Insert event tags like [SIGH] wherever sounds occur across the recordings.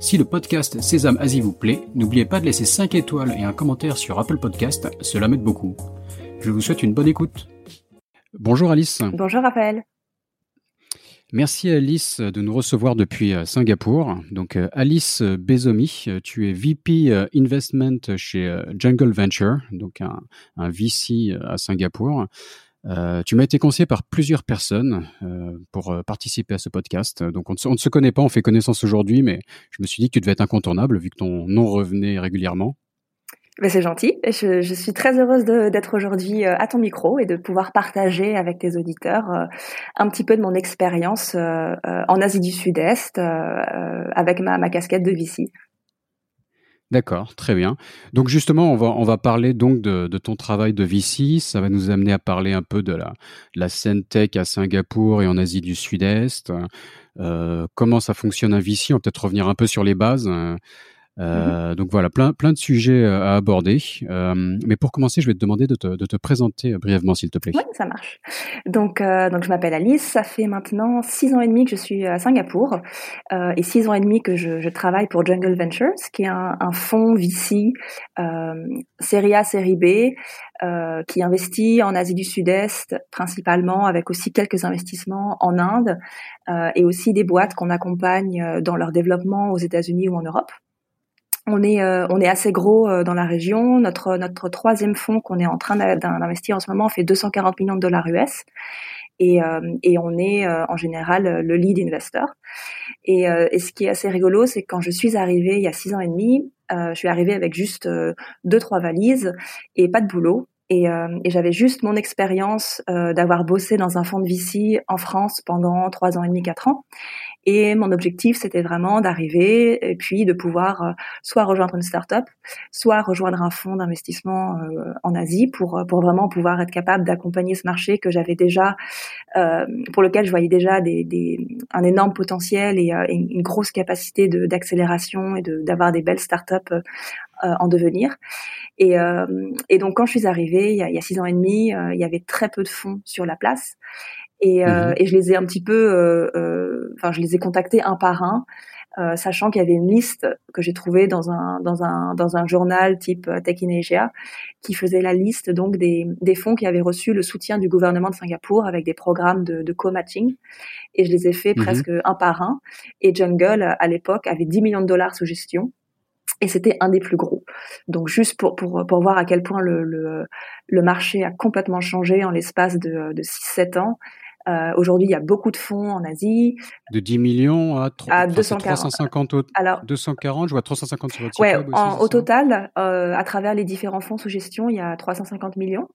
Si le podcast Sésame Asie vous plaît, n'oubliez pas de laisser 5 étoiles et un commentaire sur Apple Podcast, cela m'aide beaucoup. Je vous souhaite une bonne écoute. Bonjour Alice. Bonjour Raphaël. Merci Alice de nous recevoir depuis euh, Singapour. Donc euh, Alice Bezomi, euh, tu es VP Investment chez Jungle Venture, donc un, un VC à Singapour. Euh, tu m'as été conseillé par plusieurs personnes euh, pour euh, participer à ce podcast. Donc on ne, se connaît pas, on fait connaissance aujourd'hui, mais je me suis dit que tu devais être incontournable vu que ton nom revenait régulièrement. Ben, c'est gentil. Je, je, suis très heureuse d'être aujourd'hui à ton micro et de pouvoir partager avec tes auditeurs un petit peu de mon expérience en Asie du Sud-Est avec ma, ma casquette de VC. D'accord, très bien. Donc justement, on va, parler donc de, ton travail de VC. Ça va nous amener à parler un peu de la, scène tech à Singapour et en Asie du Sud-Est. Euh, comment ça fonctionne un VC On va peut-être revenir un peu sur les bases. Mmh euh, donc voilà, plein, plein de sujets euh, à aborder. Euh, mais pour commencer, je vais te demander de te, de te présenter brièvement, s'il te plaît. Oui, ça marche. Donc, euh, donc je m'appelle Alice. Ça fait maintenant six ans et demi que je suis à Singapour euh, et six ans et demi que je, je, travaille pour Jungle Ventures, qui est un, un fonds VC série A, série B, qui investit en Asie du Sud-Est principalement, avec aussi quelques investissements en Inde et aussi des boîtes qu'on accompagne dans leur développement aux États-Unis ou en Europe. On est, euh, on est assez gros euh, dans la région. Notre, notre troisième fonds qu'on est en train d'investir en ce moment fait 240 millions de dollars US. Et, euh, et on est en général le lead investor. Et, et ce qui est assez rigolo, c'est que quand je suis arrivée il y a six ans et demi, je suis arrivée avec juste deux trois valises et pas de boulot. Et, et j'avais juste mon expérience d'avoir bossé dans un fonds de VC en France pendant trois ans et demi, quatre ans. Et mon objectif, c'était vraiment d'arriver et puis de pouvoir euh, soit rejoindre une start-up, soit rejoindre un fonds d'investissement euh, en Asie pour, euh, pour vraiment pouvoir être capable d'accompagner ce marché que j'avais déjà, pour lequel je voyais déjà des, des, un énorme potentiel et, une grosse capacité d'accélération et d'avoir des belles start-up en devenir. Et, et, donc quand je suis arrivée il y a, il y a six ans et demi, il y avait très peu de fonds sur la place. Et, euh, mmh et je les ai un petit peu, euh, euh, enfin, je les ai contactés un par un, euh, sachant qu'il y avait une liste que j'ai trouvée dans un dans un dans un journal type Tech in Asia, qui faisait la liste donc des des fonds qui avaient reçu le soutien du gouvernement de Singapour avec des programmes de, de co-matching. Et je les ai fait mmh presque un par un. Et Jungle à l'époque avait 10 millions de dollars sous gestion et c'était un des plus gros. Donc juste pour, pour, pour voir à quel point le, le, le marché a complètement changé en l'espace de, de 6-7 ans euh, Aujourd'hui, il y a beaucoup de fonds en Asie. De 10 millions à, 3, à 240. 350 au, Alors, 240, je vois 350 sur votre ouais, web aussi, au total, euh, à travers les différents fonds sous gestion, il y a 350 millions.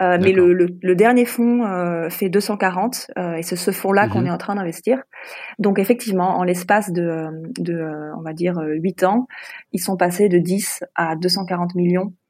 Euh, mais le, le, le, dernier fonds euh, fait 240 euh, et c'est ce fonds-là qu'on mhm. est en train d'investir. Donc effectivement, en l'espace de, de, on va dire, 8 ans, ils sont passés de 10 à 240 millions euh,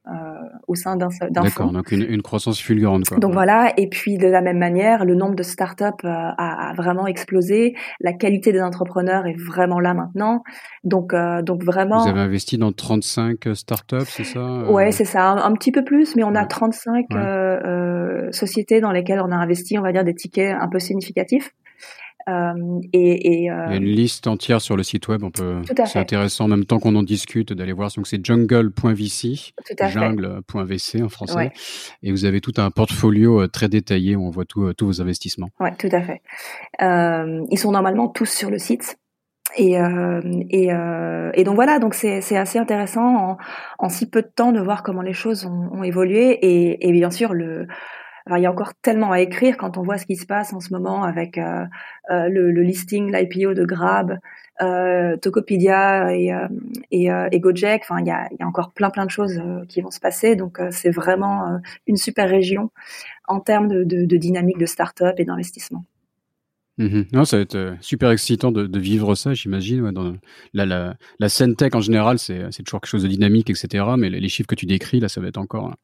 au sein d'un. D'accord, donc une, une, croissance fulgurante. Quoi. Donc voilà, et puis de la même manière, le nombre de startups euh, a, a vraiment explosé, la qualité des entrepreneurs est vraiment là maintenant. Donc, euh, donc vraiment. Vous avez investi dans 35 startups, c'est ça euh? Ouais, c'est ça, un, petit peu plus, mais on a 35 ouais. sociétés dans lesquelles on a investi, on va dire, des tickets un peu significatifs. Euh, et, et euh, Il y a une liste entière sur le site web. On peut. C'est intéressant en même temps qu'on en discute d'aller voir. Donc c'est jungle.vc, jungle.vc en français. Ouais. Et vous avez tout un portfolio euh, très détaillé où on voit tout, tous vos investissements. Ouais, tout à fait. Euh, ils sont normalement tous sur le site. Et, euh, et, euh, et, donc voilà, donc c'est assez intéressant en, en, si peu de temps de voir comment les choses ont, ont évolué et, et, bien sûr le il y a encore tellement à écrire quand on voit ce qui se passe en ce moment avec euh, euh, le, listing, l'IPO de Grab, euh, Tokopedia et, euh, Gojek. Enfin, il y a, encore plein plein de choses qui vont se passer. Donc, c'est vraiment une super région en termes de, dynamique de start-up et d'investissement. Mmh non, ça va être super excitant de, vivre ça, j'imagine. La, la scène tech en général, c'est toujours quelque chose de dynamique, etc. Mais les, les, chiffres que tu décris, là, ça va être encore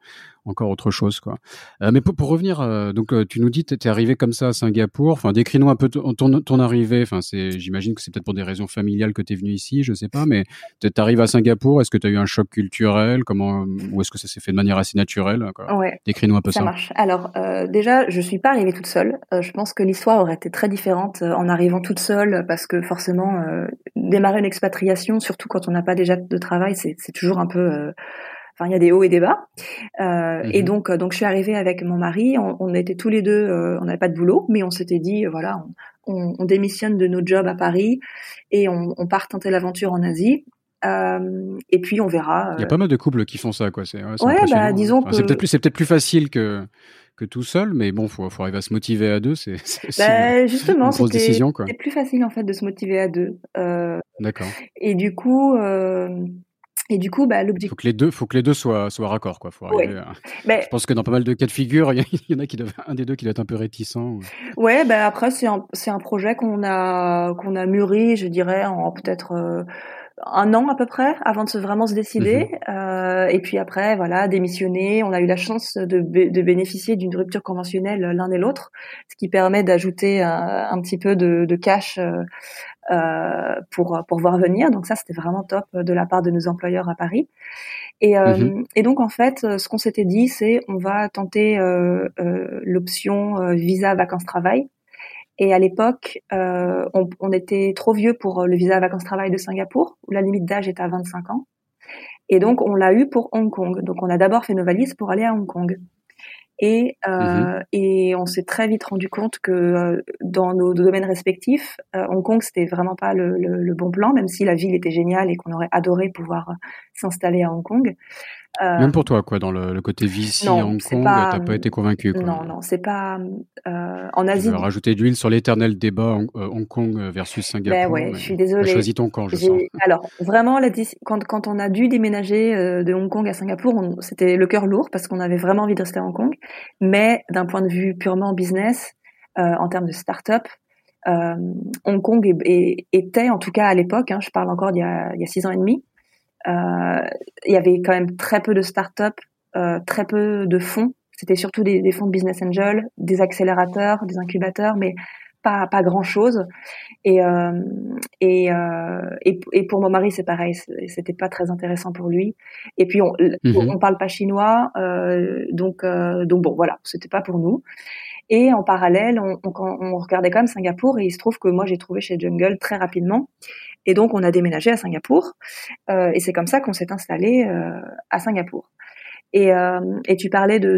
encore autre chose, quoi. Euh, mais pour, pour revenir, euh, donc euh, tu nous dis, tu es arrivé comme ça à Singapour. Enfin, décris-nous un peu ton, ton, arrivée. Enfin, c'est, j'imagine que c'est peut-être pour des raisons familiales que tu es venu ici, je sais pas. Mais tu arrives à Singapour. Est-ce que tu as eu un choc culturel? Comment ou est-ce que ça s'est fait de manière assez naturelle Ouais. Décris-nous un peu ça. Ça marche. Alors déjà, je suis pas arrivée toute seule. je pense que l'histoire aurait été très différente en arrivant toute seule parce que forcément, démarrer une expatriation, surtout quand on n'a pas déjà de travail, c'est toujours un peu Enfin, il y a des hauts et des bas. Euh, Et mhm. donc, donc, je suis arrivée avec mon mari. On, on était tous les deux, euh, on n'avait pas de boulot, mais on s'était dit, voilà, on, on, démissionne de nos jobs à Paris et on, part tenter l'aventure en Asie. Euh, et puis on verra. Il y a pas mal de couples qui font ça, quoi. C'est ouais, bah, disons que c'est peut-être plus, facile que que tout seul, mais bon, faut, faut arriver à se motiver à deux. C'est [LAUGHS] bah, justement, une grosse décision, quoi. C'est plus facile en fait de se motiver à deux. Euh, D'accord. Et du coup, euh, et du coup, bah, l'objectif. Faut que les deux, faut que les deux soient, soient raccords, quoi. Faut arriver Je pense que dans pas mal de cas de figure, [LAUGHS] il y, en a qui doivent, un des deux qui doit être un peu réticent. Ouais, bah après c'est un, c'est un projet qu'on a, qu'on a mûri, je dirais, en peut-être euh, un an à peu près avant de se vraiment se décider. Mhm. Euh, et puis après, voilà, démissionner. On a eu la chance de, de bénéficier d'une rupture conventionnelle l'un et l'autre, ce qui permet d'ajouter un, un, petit peu de, de cash euh, euh, pour pour voir venir. Donc ça, c'était vraiment top de la part de nos employeurs à Paris. Et, euh, mhm. et donc en fait, ce qu'on s'était dit, c'est on va tenter euh, l'option visa vacances-travail. Et à l'époque, on, on, était trop vieux pour le visa vacances-travail de Singapour, où la limite d'âge est à 25 ans. Et donc, on l'a eu pour Hong Kong. Donc, on a d'abord fait nos valises pour aller à Hong Kong. Et, euh, mmh et on s'est très vite rendu compte que euh, dans nos domaines respectifs, euh, Hong Kong c'était vraiment pas le, le, le, bon plan, même si la ville était géniale et qu'on aurait adoré pouvoir s'installer à Hong Kong. Euh, Même pour toi, quoi, dans le, le côté VC à Hong Kong, t'as pas été convaincu. Quoi. Non, non, c'est pas euh, en Asie. Tu veux rajouter de l'huile sur l'éternel débat Hong, euh, Kong versus Singapour. Ben ouais, je suis désolée. choisi ton camp, je sens. Alors vraiment, la, quand quand on a dû déménager de Hong Kong à Singapour, c'était le cœur lourd parce qu'on avait vraiment envie de rester à Hong Kong. Mais d'un point de vue purement business, euh, en termes de start-up, Hong Kong est, est, était, en tout cas à l'époque, hein, je parle encore d'il y a, il y a six ans et demi, il y avait quand même très peu de start-up, euh, très peu de fonds. C'était surtout des, des, fonds de business angel, des accélérateurs, des incubateurs, mais pas, pas grand chose. Et, euh, et, euh, et, et, pour mon mari, c'est pareil, c'était pas très intéressant pour lui. Et puis on, mhm. on parle pas chinois, euh, donc euh, donc bon voilà, c'était pas pour nous. Et en parallèle, on, on, on, regardait quand même Singapour et il se trouve que moi j'ai trouvé chez Jungle très rapidement. Et donc, on a déménagé à Singapour. Euh, et c'est comme ça qu'on s'est installé euh, à Singapour. Et, euh, et, tu parlais de,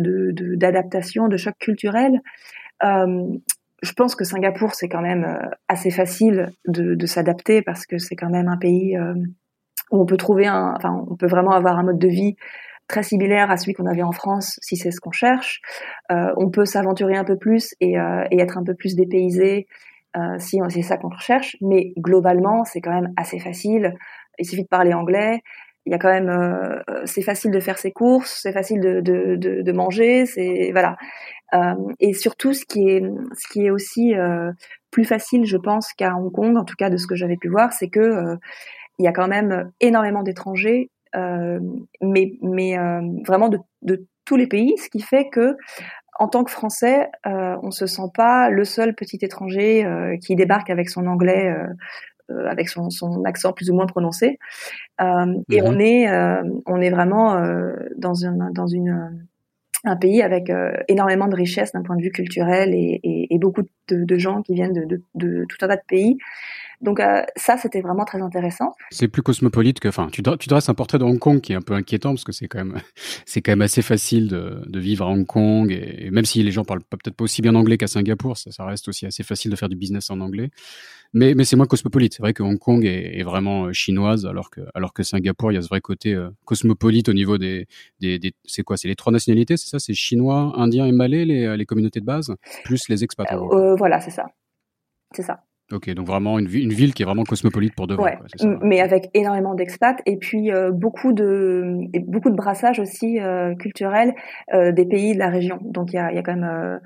d'adaptation, de, de, choc culturel. Euh, je pense que Singapour, c'est quand même euh, assez facile de, de s'adapter parce que c'est quand même un pays euh, où on peut trouver un, enfin, on peut vraiment avoir un mode de vie très similaire à celui qu'on avait en France, si c'est ce qu'on cherche. Euh, on peut s'aventurer un peu plus et, et, être un peu plus dépaysé euh, si c'est ça qu'on recherche. Mais globalement, c'est quand même assez facile. Il suffit de parler anglais. Il y a quand même, euh, c'est facile de faire ses courses, c'est facile de, de, de, de manger, c'est voilà. Euh, et surtout, ce qui est, ce qui est aussi euh, plus facile, je pense, qu'à Hong Kong, en tout cas de ce que j'avais pu voir, c'est que euh, il y a quand même énormément d'étrangers, mais, mais vraiment de, de tous les pays, ce qui fait que en tant que Français, euh, on se sent pas le seul petit étranger euh, qui débarque avec son anglais, euh, euh avec son, son, accent plus ou moins prononcé. Et mhm. on est, on est vraiment dans une, dans une un pays avec énormément de richesse d'un point de vue culturel et, et, et beaucoup de, de, gens qui viennent de, de, de, tout un tas de pays. Donc euh, ça, c'était vraiment très intéressant. C'est plus cosmopolite que, enfin, tu, tu, dresses un portrait de Hong Kong qui est un peu inquiétant parce que c'est quand même, [LAUGHS] c'est quand même assez facile de, de vivre à Hong Kong et, même si les gens parlent peut-être pas aussi bien anglais qu'à Singapour, ça, ça, reste aussi assez facile de faire du business en anglais. Mais, mais c'est moins cosmopolite. C'est vrai que Hong Kong est, est, vraiment euh, chinoise alors que, alors que Singapour, il y a ce vrai côté euh, cosmopolite au niveau des, des, des c'est quoi, c'est les trois nationalités, c'est ça, c'est chinois, indien et malais les, les communautés de base, plus les expats. Euh, voilà, c'est ça, c'est ça. Ok, donc vraiment une, une, ville qui est vraiment cosmopolite pour de vrai. Ouais, mais avec énormément d'expats et puis euh, beaucoup de beaucoup de brassage aussi euh, culturel euh, des pays de la région. Donc il y a, y a, quand même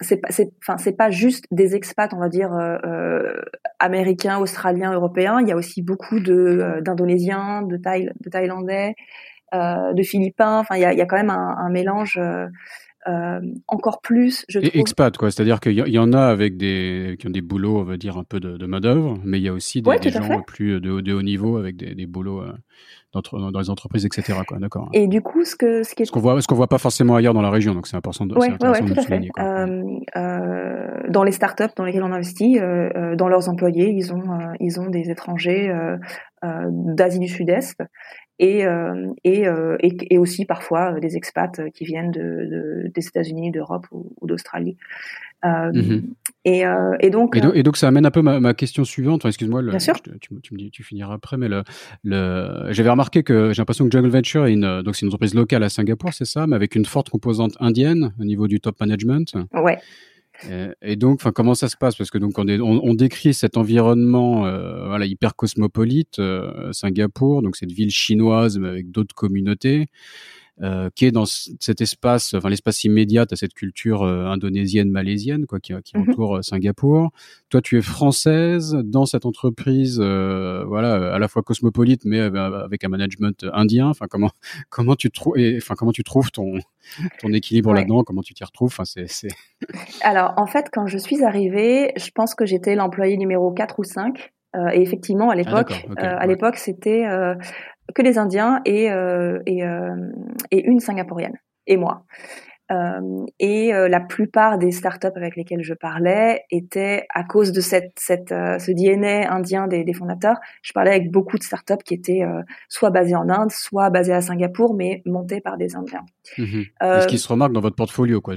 c'est pas, c'est, enfin, c'est pas juste des expats, on va dire américains, australiens, européens. Il y a aussi beaucoup de d'Indonésiens, de, Thaï, de Thaïlandais, de Philippins. Enfin, il y a, y a quand même un, un mélange euh, encore plus, je trouve. Et expat, quoi. C'est-à-dire qu'il y, en a avec des, qui ont des boulots, on va dire, un peu de, de main-d'œuvre, mais il y a aussi des, des gens plus de, de, haut niveau avec des, des boulots euh, dans, les entreprises, etc. Quoi. D'accord. Et du coup, ce que ce qui est... ce qu'on voit, ce qu'on voit pas forcément ailleurs dans la région, donc c'est important de, ouais, ouais, tout à fait. Euh, euh, dans les startups dans lesquelles on investit, euh, euh dans leurs employés, ils ont ils ont des étrangers d'Asie du Sud-Est et, euh, et, euh, et, et, aussi parfois euh, des expats qui viennent de, de des États-Unis, d'Europe ou, ou d'Australie. Euh, mhm. et, euh, et, donc, et, donc, ça amène un peu ma, ma question suivante. Excuse-moi, tu, tu, me dis, tu finiras après, mais le, le, j'avais remarqué que j'ai l'impression que Jungle Venture est une, donc c'est une entreprise locale à Singapour, c'est ça, mais avec une forte composante indienne au niveau du top management? Ouais. Et, donc, enfin, comment ça se passe? Parce que donc on, décrit cet environnement, euh, voilà, hyper cosmopolite, euh, Singapour, donc cette ville chinoise mais avec d'autres communautés. Euh, qui est dans cet espace, enfin l'espace immédiat à cette culture euh, indonésienne, malaisienne, quoi, qui, qui mhm. entoure euh, Singapour. Toi, tu es française dans cette entreprise, voilà, à la fois cosmopolite, mais avec un management indien. Enfin, comment [LAUGHS] comment tu trouves, enfin comment tu trouves ton ton équilibre là-dedans? Comment tu t'y retrouves? Enfin, c'est. [LAUGHS] Alors, en fait, quand je suis arrivée, je pense que j'étais l'employé numéro 4 ou 5. Euh, et effectivement, à ah, l'époque, à l'époque, c'était que les Indiens et, euh, euh, et une Singapourienne et moi. Euh, et euh, la plupart des startups avec lesquelles je parlais étaient à cause de cette, cette euh, ce DNA indien des, des, fondateurs. Je parlais avec beaucoup de startups qui étaient soit basées en Inde, soit basées à Singapour, mais montées par des Indiens. Mhm. ce qui se remarque dans votre portfolio, quoi.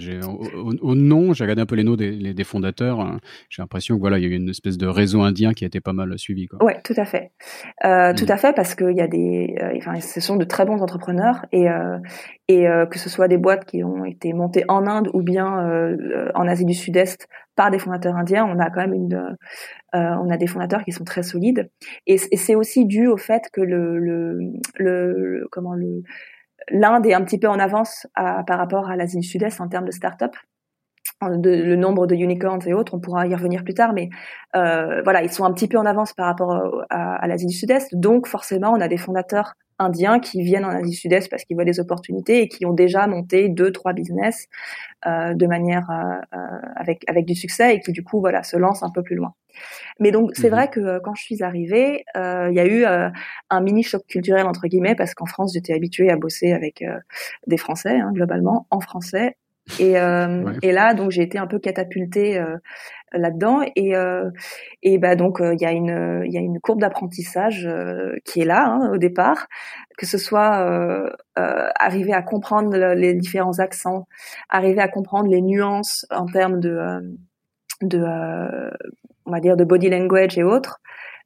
Au, nom, j'ai regardé un peu les noms des, des fondateurs. Hein. J'ai l'impression que voilà, il y a eu une espèce de réseau indien qui a été pas mal suivi, quoi. Ouais, tout à fait, mhm. tout à fait, parce qu'il y a des, enfin, ce sont de très bons entrepreneurs et et que ce soit des boîtes qui ont été monté en Inde ou bien euh, en Asie du Sud-Est par des fondateurs indiens, on a quand même une, euh, on a des fondateurs qui sont très solides. Et, c'est aussi dû au fait que le, le, le, comment l'Inde est un petit peu en avance par rapport à l'Asie du Sud-Est en termes de start-up. Le nombre de unicorns et autres, on pourra y revenir plus tard, mais euh, voilà, ils sont un petit peu en avance par rapport à l'Asie du Sud-Est, donc forcément, on a des fondateurs indiens qui viennent en Asie du Sud-Est parce qu'ils voient des opportunités et qui ont déjà monté deux, trois business euh, de manière euh, euh, avec avec du succès et qui du coup voilà se lancent un peu plus loin. Mais donc c'est mhm. vrai que quand je suis arrivée, il y a eu un mini choc culturel entre guillemets parce qu'en France j'étais habituée à bosser avec des Français hein, globalement en français et, euh, et là, donc, j'ai été un peu catapultée euh, là-dedans. Et, euh, et bah, donc, il y, a une, y a une courbe d'apprentissage qui est là hein, au départ, que ce soit arriver à comprendre les différents accents, arriver à comprendre les nuances en termes de, de on va dire, de body language et autres.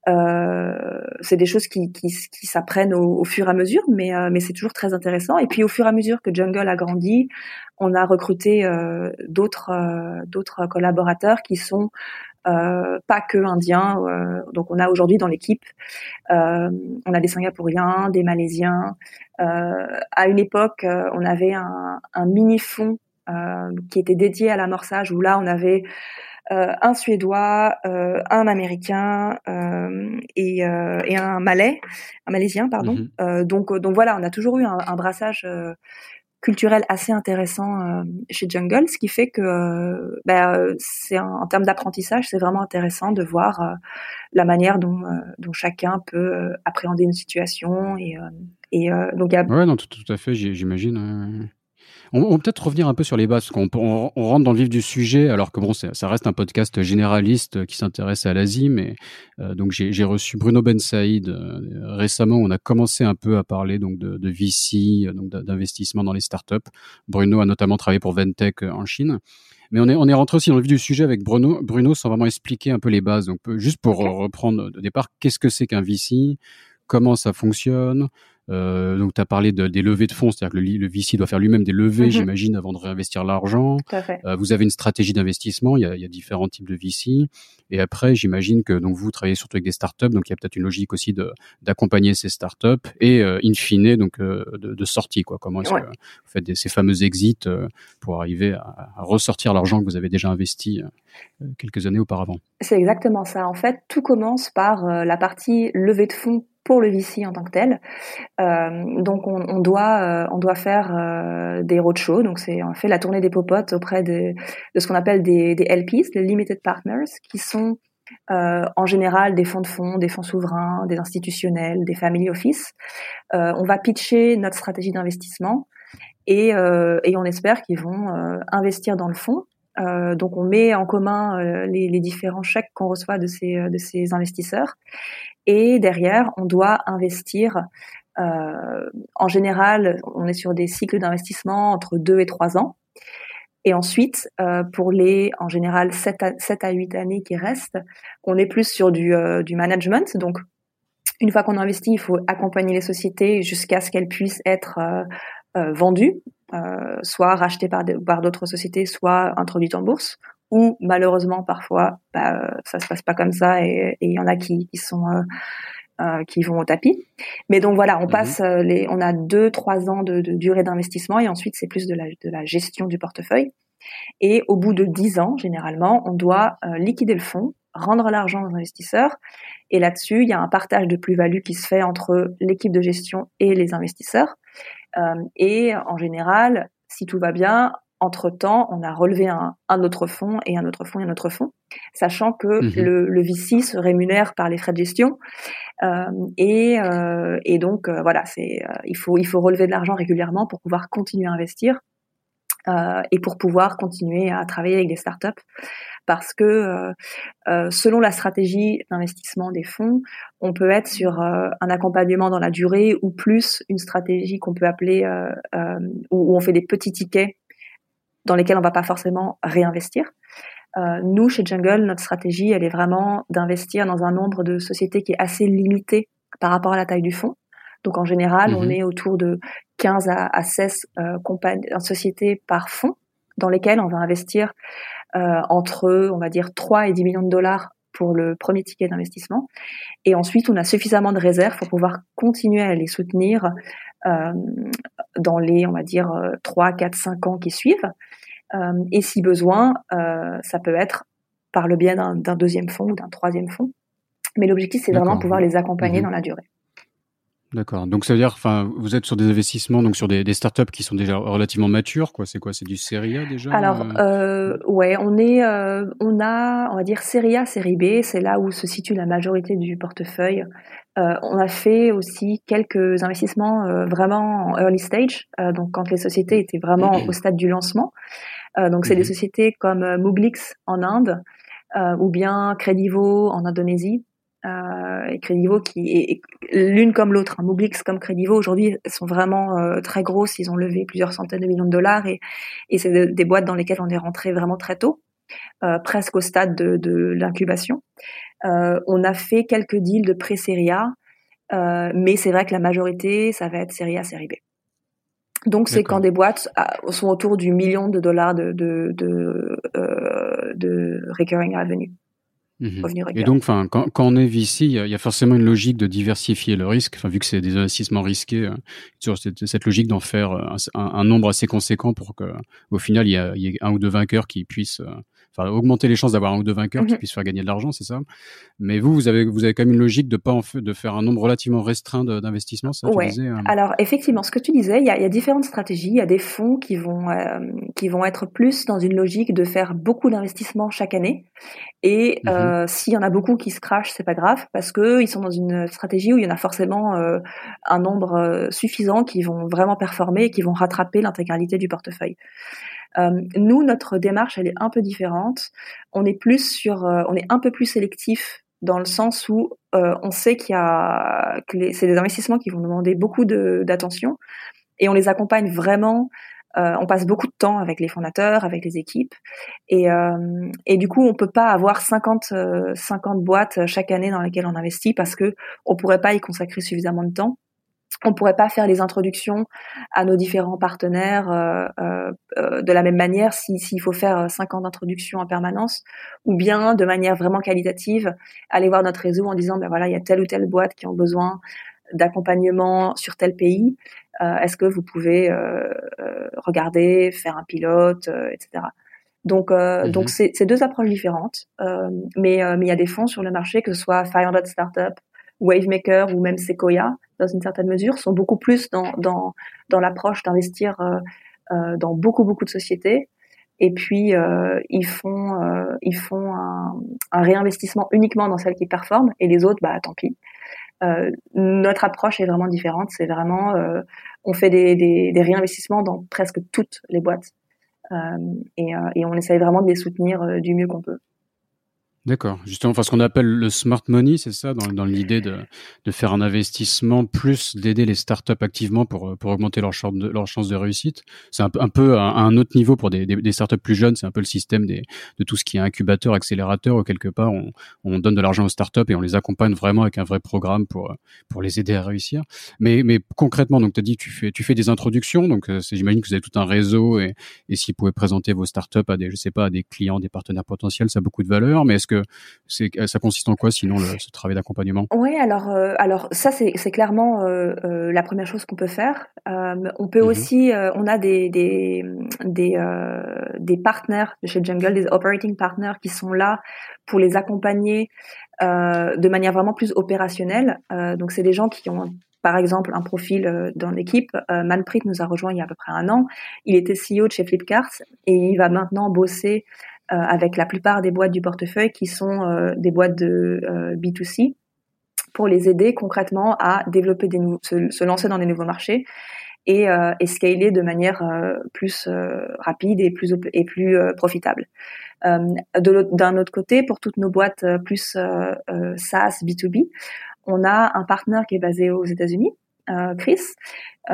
Euh, c'est des choses qui, qui, qui s'apprennent au, fur et à mesure, mais, euh, mais c'est toujours très intéressant. Et puis au fur et à mesure que Jungle a grandi, on a recruté euh, d'autres euh, d'autres collaborateurs qui sont pas que indiens. donc on a aujourd'hui dans l'équipe, on a des Singapouriens, des Malaisiens. à une époque, on avait un, un mini fond qui était dédié à l'amorçage où là on avait euh, un Suédois, euh, un Américain euh, et, et, un Malais, un Malaisien, pardon. Mhm. donc, donc voilà, on a toujours eu un, un brassage culturel assez intéressant chez Jungle, ce qui fait que ben, c'est en termes d'apprentissage, c'est vraiment intéressant de voir la manière dont, dont chacun peut appréhender une situation et, et donc. A... Ouais, non, tout, tout à fait, j'imagine. On, va peut-être revenir un peu sur les bases, qu'on on, rentre dans le vif du sujet, alors que bon, ça reste un podcast généraliste qui s'intéresse à l'Asie, mais euh, donc j'ai reçu Bruno Ben Saïd euh, récemment. On a commencé un peu à parler donc de, de VC, donc d'investissement dans les startups. Bruno a notamment travaillé pour Ventech en Chine. Mais on est, on est rentré aussi dans le vif du sujet avec Bruno, Bruno sans vraiment expliquer un peu les bases. Donc, juste pour reprendre de départ, qu'est-ce que c'est qu'un VC Comment ça fonctionne? Euh, donc, tu as parlé de, des levées de fonds, c'est-à-dire que le, le, VC doit faire lui-même des levées, mhm. j'imagine, avant de réinvestir l'argent. Euh, vous avez une stratégie d'investissement, il y, a, il y, a, différents types de VC. Et après, j'imagine que donc vous travaillez surtout avec des startups, donc il y a peut-être une logique aussi d'accompagner ces startups et euh, in fine donc euh, de, de, sortie. Quoi. Comment est-ce que vous faites des, ces fameux exits euh, pour arriver à, à ressortir l'argent que vous avez déjà investi quelques années auparavant C'est exactement ça. En fait, tout commence par la partie levée de fonds pour le VC en tant que tel. Euh, donc on, doit euh, on doit faire euh, des roadshows. Donc c'est on fait la tournée des popotes auprès de, ce qu'on appelle des, LPs, les limited partners, qui sont euh, en général des fonds de fonds, des fonds souverains, des institutionnels, des family office. Euh, on va pitcher notre stratégie d'investissement et, et on espère qu'ils vont investir dans le fonds. Donc on met en commun les, les, différents chèques qu'on reçoit de ces, de ces investisseurs et derrière, on doit investir. Euh, en général, on est sur des cycles d'investissement entre 2 et 3 ans. Et ensuite, euh, pour les, en général, 7 à, 7 à 8 années qui restent, on est plus sur du, euh, du management. Donc, une fois qu'on investit, il faut accompagner les sociétés jusqu'à ce qu'elles puissent être euh, euh, vendues, soit rachetées par, par d'autres sociétés, soit introduites en bourse ou malheureusement parfois bah, ça se passe pas comme ça et il y en a qui, qui sont euh, euh, qui vont au tapis. Mais donc voilà, on mhm. passe euh, les, on a deux trois ans de, de durée d'investissement et ensuite c'est plus de la, de la gestion du portefeuille. Et au bout de dix ans, généralement, on doit euh, liquider le fonds, rendre l'argent aux investisseurs. Et là-dessus, il y a un partage de plus-value qui se fait entre l'équipe de gestion et les investisseurs. Euh, et en général, si tout va bien, entre-temps, on a relevé un, autre fonds et un autre fonds et un autre fonds, sachant que mhm. le, le, VC se rémunère par les frais de gestion. Euh, et, euh, et, donc, euh, voilà, c'est, il, faut, il faut relever de l'argent régulièrement pour pouvoir continuer à investir et pour pouvoir continuer à travailler avec des startups. Parce que selon la stratégie d'investissement des fonds, on peut être sur un accompagnement dans la durée ou plus une stratégie qu'on peut appeler où on fait des petits tickets dans lesquels on va pas forcément réinvestir. Euh, nous, chez Jungle, notre stratégie, elle est vraiment d'investir dans un nombre de sociétés qui est assez limité par rapport à la taille du fonds. Donc en général, on mhm. est autour de 15 à, 16 euh, compagnies, sociétés par fonds dans lesquelles on va investir euh, entre, on va dire, 3 et 10 millions de dollars pour le premier ticket d'investissement. Et ensuite, on a suffisamment de réserves pour pouvoir continuer à les soutenir euh, dans les, on va dire, 3, 4, 5 ans qui suivent. Euh, et si besoin, euh, ça peut être par le biais d'un deuxième fonds ou d'un troisième fonds. Mais l'objectif, c'est vraiment pouvoir les accompagner mhm. dans la durée. D'accord. Donc ça veut dire, enfin, vous êtes sur des investissements, donc sur des, des startups qui sont déjà relativement matures, quoi. C'est quoi? C'est du série A déjà Alors, euh, ouais, on est, euh, on a, on va dire série A, série B. C'est là où se situe la majorité du portefeuille. Euh, on a fait aussi quelques investissements euh, vraiment en early stage, euh, donc quand les sociétés étaient vraiment au stade du lancement. donc c'est des mhm. sociétés comme Mooglix en Inde ou bien Credivo en Indonésie euh, et Credivo qui est l'une comme l'autre. Hein. Moblix comme Credivo aujourd'hui sont vraiment euh, très grosses. Ils ont levé plusieurs centaines de millions de dollars et, et c'est des boîtes dans lesquelles on est rentré vraiment très tôt, euh, presque au stade de, de l'incubation. Euh, on a fait quelques deals de pré-série A, mais c'est vrai que la majorité, ça va être série A, série B. Donc c'est quand des boîtes sont autour du million de dollars de, de, de, de recurring revenue. Mhm. Et donc, enfin, quand, quand, on est VC, il y, a, forcément une logique de diversifier le risque. Enfin, vu que c'est des investissements risqués, euh, sur cette, cette, logique d'en faire euh, un, un, nombre assez conséquent pour que, au final, il y, a, il y ait un ou deux vainqueurs qui puissent euh, enfin augmenter les chances d'avoir un ou deux vainqueurs qui mhm. puissent faire gagner de l'argent, c'est ça? Mais vous, vous avez vous avez quand même une logique de pas en de faire un nombre relativement restreint d'investissements, ouais. disais, hein. Alors effectivement, ce que tu disais, il y a, y a, différentes stratégies. Il y a des fonds qui vont euh, qui vont être plus dans une logique de faire beaucoup d'investissements chaque année. Et mhm. euh, s'il y en a beaucoup qui se crachent, c'est pas grave parce que ils sont dans une stratégie où il y en a forcément euh, un nombre euh, suffisant qui vont vraiment performer et qui vont rattraper l'intégralité du portefeuille. Euh, nous, notre démarche, elle est un peu différente. On est plus sur, euh, on est un peu plus sélectif dans le sens où euh, on sait qu'il y a que c'est des investissements qui vont demander beaucoup d'attention et on les accompagne vraiment. Euh, on passe beaucoup de temps avec les fondateurs, avec les équipes, et, euh, et du coup, on peut pas avoir 50, 50 boîtes chaque année dans lesquelles on investit parce que on pourrait pas y consacrer suffisamment de temps. On pourrait pas faire les introductions à nos différents partenaires euh, euh, euh de la même manière s'il faut faire cinq ans d'introduction en permanence ou bien de manière vraiment qualitative aller voir notre réseau en disant ben voilà il y a telle ou telle boîte qui ont besoin d'accompagnement sur tel pays euh, est-ce que vous pouvez regarder faire un pilote etc donc mhm. donc c'est deux approches différentes mais mais il y a des fonds sur le marché que ce soit 500 Startup Wavemaker ou même Sequoia, dans une certaine mesure, sont beaucoup plus dans, dans, dans l'approche d'investir euh, euh, dans beaucoup, beaucoup de sociétés. Et puis, euh, ils font, euh, ils font un, un, réinvestissement uniquement dans celles qui performent et les autres, bah, tant pis. Euh, notre approche est vraiment différente. C'est vraiment, on fait des, des, des, réinvestissements dans presque toutes les boîtes. et, et on essaye vraiment de les soutenir du mieux qu'on peut. D'accord. Justement, enfin, ce qu'on appelle le smart money, c'est ça, dans, dans l'idée de, de, faire un investissement plus d'aider les startups activement pour, pour augmenter leur chance de, leur chance de réussite. C'est un, un peu à un autre niveau pour des, des, startups plus jeunes. C'est un peu le système des, de tout ce qui est incubateur, accélérateur, où quelque part on, on donne de l'argent aux startups et on les accompagne vraiment avec un vrai programme pour, pour les aider à réussir. Mais, mais concrètement, donc tu as dit tu fais, tu fais des introductions, donc euh, j'imagine que vous avez tout un réseau et, et s'ils pouvaient présenter vos startups à des, je sais pas, à des clients, des partenaires potentiels, ça a beaucoup de valeur. Mais est-ce que c'est ça consiste en quoi sinon le, ce travail d'accompagnement? Oui, alors euh, alors ça c'est c'est clairement euh, euh, la première chose qu'on peut faire. on peut mhm. aussi on a des des des, des partenaires de chez Jungle, des operating partners qui sont là pour les accompagner de manière vraiment plus opérationnelle. donc c'est des gens qui ont par exemple un profil dans l'équipe. Manpreet nous a rejoint il y a à peu près un an. Il était CEO de chez Flipkart et il va maintenant bosser euh, avec la plupart des boîtes du portefeuille qui sont euh, des boîtes de euh, B2C pour les aider concrètement à développer des se, se, lancer dans des nouveaux marchés et, euh, et scaler de manière plus rapide et plus et plus profitable. D'un autre côté, pour toutes nos boîtes plus SaaS B2B, on a un partenaire qui est basé aux États-Unis, Chris.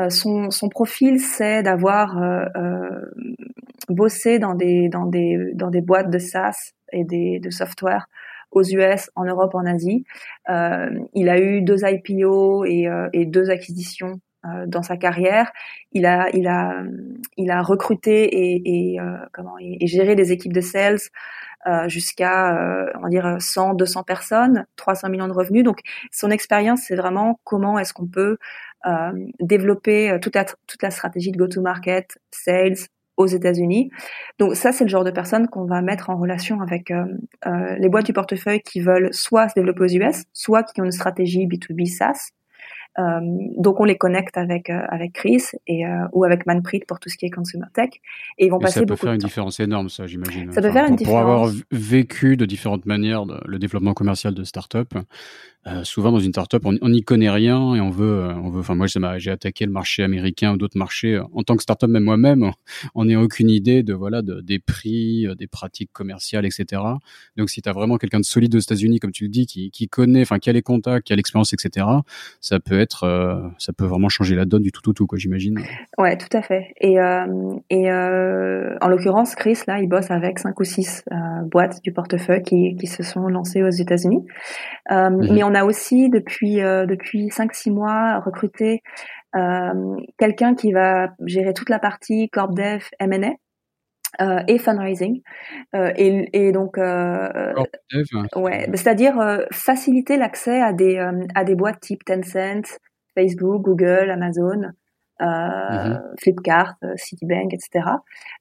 son, son profil, c'est d'avoir bossé dans des dans des dans des boîtes de SaaS et des de software aux US, en Europe, en Asie. Euh, il a eu deux IPO et, euh, et deux acquisitions euh, dans sa carrière. Il a il a il a recruté et, et euh, comment et, géré des équipes de sales euh, jusqu'à on va dire 100 200 personnes, 300 millions de revenus. Donc son expérience c'est vraiment comment est-ce qu'on peut développer toute la, toute la stratégie de go-to-market, sales, aux États-Unis. Donc ça, c'est le genre de personnes qu'on va mettre en relation avec euh, euh, les boîtes du portefeuille qui veulent soit se développer aux US, soit qui ont une stratégie B2B SaaS. Euh, donc on les connecte avec euh, avec Chris et euh, ou avec Manpreet pour tout ce qui est consumer tech et ils vont passer ça peut faire une différence énorme ça j'imagine. Ça peut faire une différence. Pour avoir vécu de différentes manières le développement commercial de start-up, euh, souvent dans une startup, on n'y connaît rien et on veut, euh, on veut. Enfin, moi, j'ai attaqué le marché américain ou d'autres marchés en tant que startup, même moi-même, on n'a aucune idée de voilà de, des prix, euh, des pratiques commerciales, etc. Donc, si tu as vraiment quelqu'un de solide aux États-Unis, comme tu le dis, qui, qui connaît, enfin, qui a les contacts, qui a l'expérience, etc. Ça peut être, ça peut vraiment changer la donne du tout, tout, tout, quoi, j'imagine. Ouais, tout à fait. Et et en l'occurrence, Chris là, il bosse avec cinq ou six boîtes du portefeuille qui qui se sont lancées aux États-Unis. Mhm. Mais on on a aussi depuis euh, depuis cinq six mois recruté euh, quelqu'un qui va gérer toute la partie corp dev M&A. Euh, et fundraising et, et, donc ouais c'est-à-dire faciliter l'accès à des à des boîtes type Tencent Facebook Google Amazon mm Flipkart Citibank etc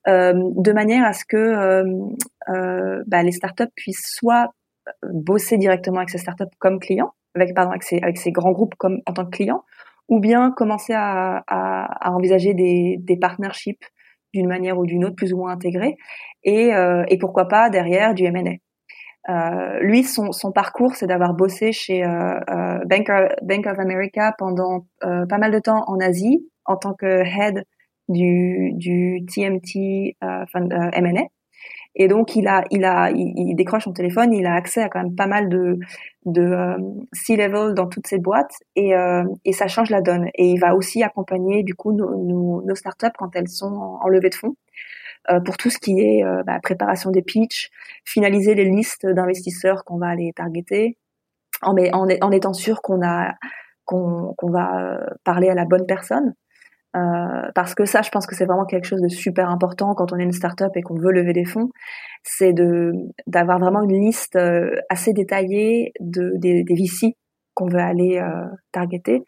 de manière à ce que bah, les startups puissent soit bosser directement avec ces startups comme clients, avec pardon avec ces, avec grands groupes comme en tant que clients, ou bien commencer à, à, à envisager des, des partnerships d'une manière ou d'une autre plus ou moins intégrés, et, euh, et pourquoi pas derrière du M&A. Euh, lui, son, son parcours, c'est d'avoir bossé chez euh, euh Bank, Bank of America pendant euh, pas mal de temps en Asie en tant que head du, du TMT M&A. Et donc il a, il a, il, décroche son téléphone, il a accès à quand même pas mal de de euh, C-level dans toutes ces boîtes et euh, et ça change la donne. Et il va aussi accompagner du coup nos, nos, nos startups quand elles sont en, levée de fonds euh, pour tout ce qui est euh, bah, préparation des pitchs, finaliser les listes d'investisseurs qu'on va aller targeter, en, en, en étant sûr qu'on a qu'on va parler à la bonne personne. Euh, parce que ça, je pense que c'est vraiment quelque chose de super important quand on est une startup et qu'on veut lever des fonds, c'est de d'avoir vraiment une liste euh, assez détaillée de des, des VC qu'on veut aller euh, targeter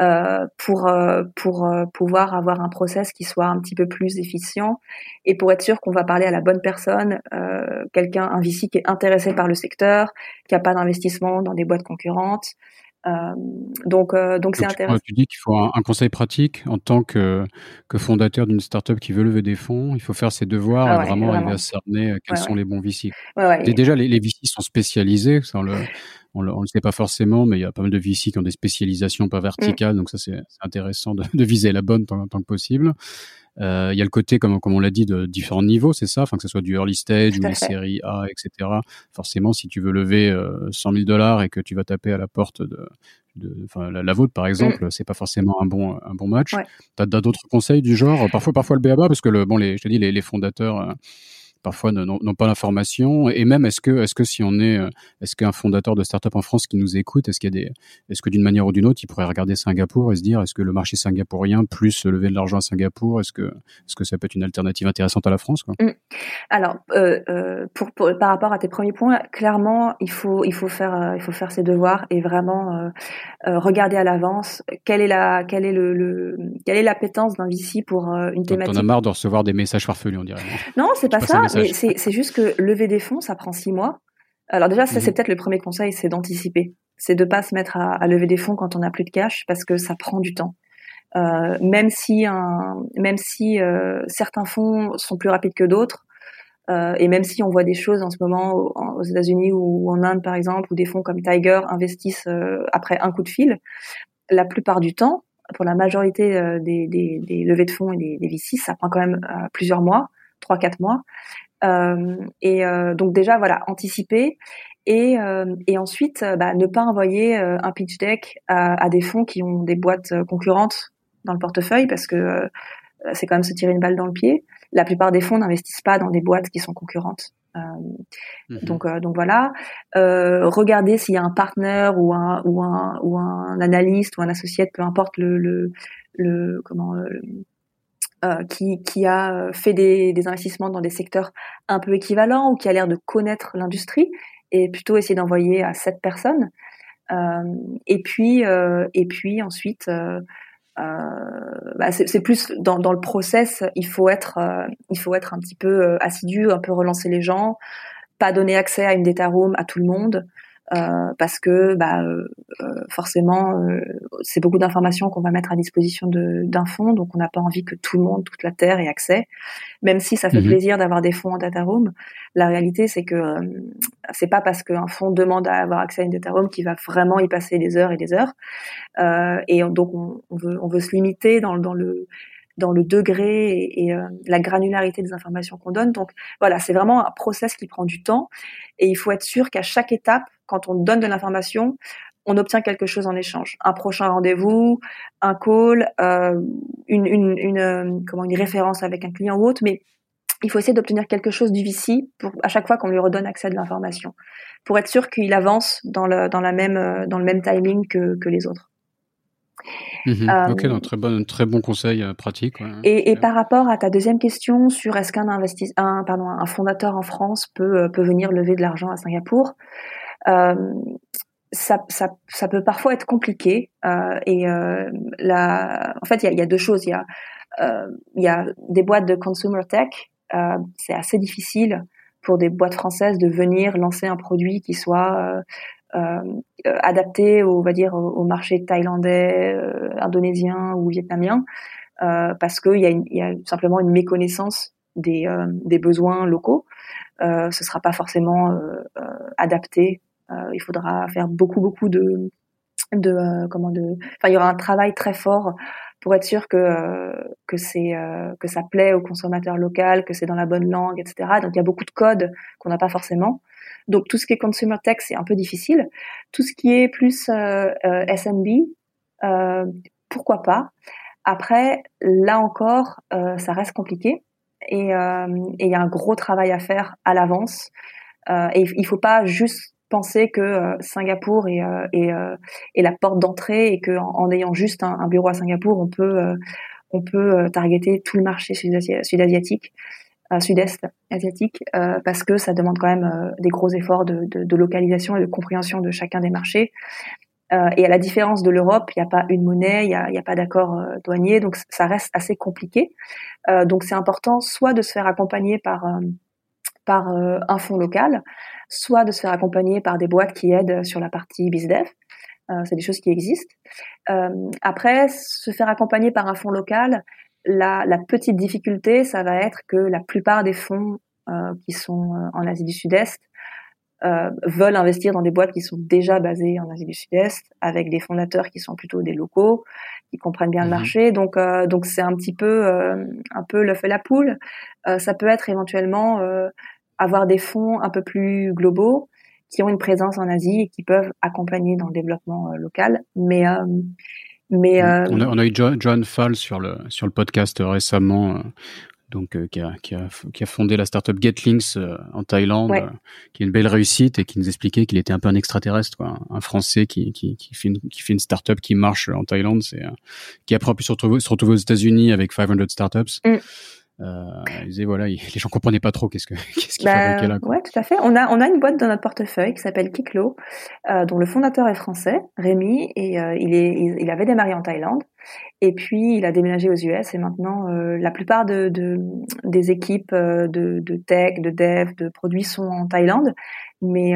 euh, pour euh, pour pouvoir avoir un process qui soit un petit peu plus efficient et pour être sûr qu'on va parler à la bonne personne, quelqu'un un VC qui est intéressé par le secteur, qui a pas d'investissement dans des boîtes concurrentes, donc, euh, donc c'est intéressant. Tu dis qu'il faut un, conseil pratique en tant que, que fondateur d'une startup qui veut lever des fonds? Il faut faire ses devoirs ah et vraiment, arriver à cerner euh, quels sont les bons VC. Déjà, les, les, VC sont spécialisés. Ça, on le, on le, le sait pas forcément, mais il y a pas mal de VC qui ont des spécialisations pas verticales. Mm. Donc ça, c'est intéressant de, de, viser la bonne tant, tant que possible. Euh, il y a le côté, comme, comme on l'a dit, de différents niveaux, c'est ça, enfin que ce soit du early stage ou des séries A, etc. Forcément, si tu veux lever euh, 100 000 dollars et que tu vas taper à la porte de, de enfin, la, vôtre par exemple, mm. c'est pas forcément un bon un bon match. Ouais. T'as d'autres conseils du genre, parfois parfois le BABA parce que le bon les je te dis les, les fondateurs euh, parfois n'ont pas l'information et même est-ce que est-ce que si on est euh, est-ce qu'un fondateur de start-up en France qui nous écoute est-ce qu'il y a des est-ce que d'une manière ou d'une autre il pourrait regarder Singapour et se dire est-ce que le marché singapourien plus lever de l'argent à Singapour est-ce que est-ce que ça peut être une alternative intéressante à la France quoi? Mmh. Alors euh, euh, pour, pour, par rapport à tes premiers points clairement il faut il faut faire euh, il faut faire ses devoirs et vraiment regarder à l'avance quelle est la quelle est le, le quelle est l'appétence d'un VC pour une thématique. On a marre de recevoir des messages farfelus on dirait. Non c'est pas ça mais c'est juste que lever des fonds, ça prend six mois. Alors déjà, ça c'est mhm. peut-être le premier conseil, c'est d'anticiper. C'est de pas se mettre à, lever des fonds quand on n'a plus de cash parce que ça prend du temps. Euh, même si un, même si euh, certains fonds sont plus rapides que d'autres, euh, et même si on voit des choses en ce moment aux, États-Unis ou, en Inde par exemple, où des fonds comme Tiger investissent après un coup de fil, la plupart du temps, pour la majorité des, des, des, levées de fonds et des, des VC, ça prend quand même plusieurs mois, trois quatre mois. Euh, et euh, donc déjà voilà anticiper et, euh, et ensuite bah, ne pas envoyer un pitch deck à, à, des fonds qui ont des boîtes concurrentes dans le portefeuille parce que c'est quand même se tirer une balle dans le pied. La plupart des fonds n'investissent pas dans des boîtes qui sont concurrentes. Mhm. Donc, donc voilà. Regardez s'il y a un partenaire ou un ou un ou un analyste ou un associé, peu importe le le, le comment euh, qui, qui, a euh, fait des, des, investissements dans des secteurs un peu équivalents ou qui a l'air de connaître l'industrie et plutôt essayer d'envoyer à cette personne. Euh, et puis, euh, et puis ensuite, euh, bah c'est plus dans, dans, le process. Il faut être, il faut être un petit peu assidu, un peu relancer les gens, pas donner accès à une data room à tout le monde. Euh, parce que bah, euh, euh, forcément, c'est beaucoup d'informations qu'on va mettre à disposition d'un fonds, donc on n'a pas envie que tout le monde, toute la terre ait accès. Même si ça fait mhm. plaisir d'avoir des fonds en data room, la réalité c'est que c'est pas parce qu'un fonds demande à avoir accès à une data room qu'il va vraiment y passer des heures et des heures. et donc on, on, veut, on veut se limiter dans, dans le dans le degré et, et la granularité des informations qu'on donne. Donc voilà, c'est vraiment un process qui prend du temps et il faut être sûr qu'à chaque étape, quand on donne de l'information, on obtient quelque chose en échange. Un prochain rendez-vous, un call, euh, une, une, une, euh, comment, une référence avec un client ou autre, mais il faut essayer d'obtenir quelque chose du VC pour, à chaque fois qu'on lui redonne accès à de l'information, pour être sûr qu'il avance dans le, dans, la même, euh, dans le même timing que, que les autres. Mhm. Euh, ok, donc très bon, très bon conseil pratique. Et, et, par rapport à ta deuxième question sur est-ce qu'un un, pardon, un fondateur en France peut, peut venir lever de l'argent à Singapour, euh, ça, ça, ça, peut parfois être compliqué. Euh, et euh, la, en fait, il y a, y a, deux choses. Il y a, euh, il y a des boîtes de consumer tech. Euh, c'est assez difficile pour des boîtes françaises de venir lancer un produit qui soit euh, adapté, au, on va dire, au, marché thaïlandais, indonésien ou vietnamien, parce qu'il y, y a simplement une méconnaissance des, des besoins locaux. Euh, ce sera pas forcément adapté euh, il faudra faire beaucoup beaucoup de de euh, comment de enfin il y aura un travail très fort pour être sûr que euh, que c'est que ça plaît au consommateur local, que c'est dans la bonne langue, etc. Donc il y a beaucoup de codes qu'on n'a pas forcément. Donc tout ce qui est consumer tech c'est un peu difficile. Tout ce qui est plus euh, euh, pourquoi pas. Après là encore ça reste compliqué et il y a un gros travail à faire à l'avance. et il faut pas juste penser que Singapour est, est, est, la porte d'entrée et que en, ayant juste un, bureau à Singapour, on peut on peut targeter tout le marché sud-asiatique. sud-est asiatique parce que ça demande quand même des gros efforts de, localisation et de compréhension de chacun des marchés euh, et à la différence de l'Europe, il n'y a pas une monnaie, il n'y a, a, pas d'accord euh, douanier, donc ça reste assez compliqué. Euh, donc c'est important soit de se faire accompagner par par un fonds local, soit de se faire accompagner par des boîtes qui aident sur la partie bizdev. Euh, c'est des choses qui existent. Euh, après, se faire accompagner par un fonds local, la, la, petite difficulté, ça va être que la plupart des fonds euh, qui sont en Asie du Sud-Est euh, veulent investir dans des boîtes qui sont déjà basées en Asie du Sud-Est, avec des fondateurs qui sont plutôt des locaux, qui comprennent bien le mhm. marché. Donc, euh, donc c'est un petit peu, euh, un peu l'œuf et la poule. ça peut être éventuellement avoir des fonds un peu plus globaux qui ont une présence en Asie et qui peuvent accompagner dans le développement local. Mais mais on, a, on, a, eu John, Fall sur le sur le podcast récemment donc euh, qui, a, qui, a, qui, a, fondé la startup Getlinks euh, en Thaïlande, euh, qui est une belle réussite et qui nous expliquait qu'il était un peu un extraterrestre, quoi, un Français qui, qui, qui, fait une, qui fait une startup qui marche en Thaïlande, c'est qui après a pu se retrouver, se retrouver aux États-Unis avec 500 startups. Mm. Euh, ils disaient voilà, les gens comprenaient pas trop qu'est-ce que [LAUGHS] qu'est-ce qu'ils bah, fabriquaient là. Quoi. Ouais, tout à fait. On a on a une boîte dans notre portefeuille qui s'appelle Kiklo, euh, dont le fondateur est français, Rémi, et euh, il est il, avait démarré en Thaïlande, et puis il a déménagé aux US, et maintenant euh, la plupart de, de des équipes euh, de, de tech, de dev, de produits sont en Thaïlande, mais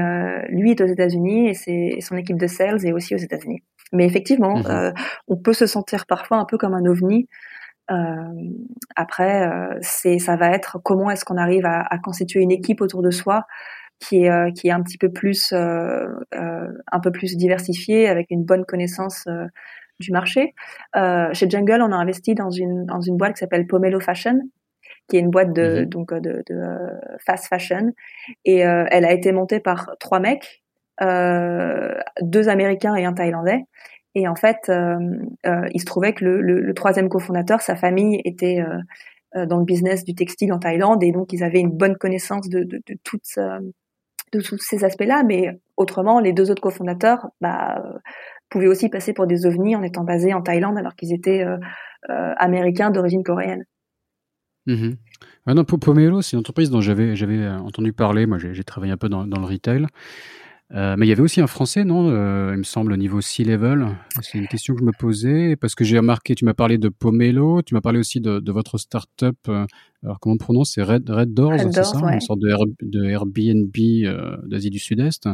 lui est aux États-Unis et, c'est son équipe de sales est aussi aux États-Unis. Mais effectivement, mmh on peut se sentir parfois un peu comme un ovni euh, après, euh, c'est ça va être comment est-ce qu'on arrive à, à, constituer une équipe autour de soi qui est euh, qui est un petit peu plus un peu plus diversifiée avec une bonne connaissance du marché. chez Jungle, on a investi dans une dans une boîte qui s'appelle Pomelo Fashion, qui est une boîte de, mmh donc de, de fast fashion, et elle a été montée par trois mecs, euh, deux Américains et un Thaïlandais. Et en fait, euh, euh, il se trouvait que le, troisième cofondateur, sa famille était euh, dans le business du textile en Thaïlande, et donc ils avaient une bonne connaissance de, toutes tous ces aspects-là, mais autrement, les deux autres cofondateurs bah, pouvaient aussi passer pour des ovnis en étant basés en Thaïlande alors qu'ils étaient américains d'origine coréenne. Mmh. Ah non, Pomelo, c'est une entreprise dont j'avais entendu parler. Moi, j'ai travaillé un peu dans le retail. Euh, mais il y avait aussi un français, non euh, Il me semble au niveau C-level. C'est une question que je me posais parce que j'ai remarqué, tu m'as parlé de Pomelo, tu m'as parlé aussi de, de votre startup. Euh, alors comment on prononce C'est Red, Red Doors, c'est ça Une sorte de, de Airbnb euh, d'Asie du Sud-Est.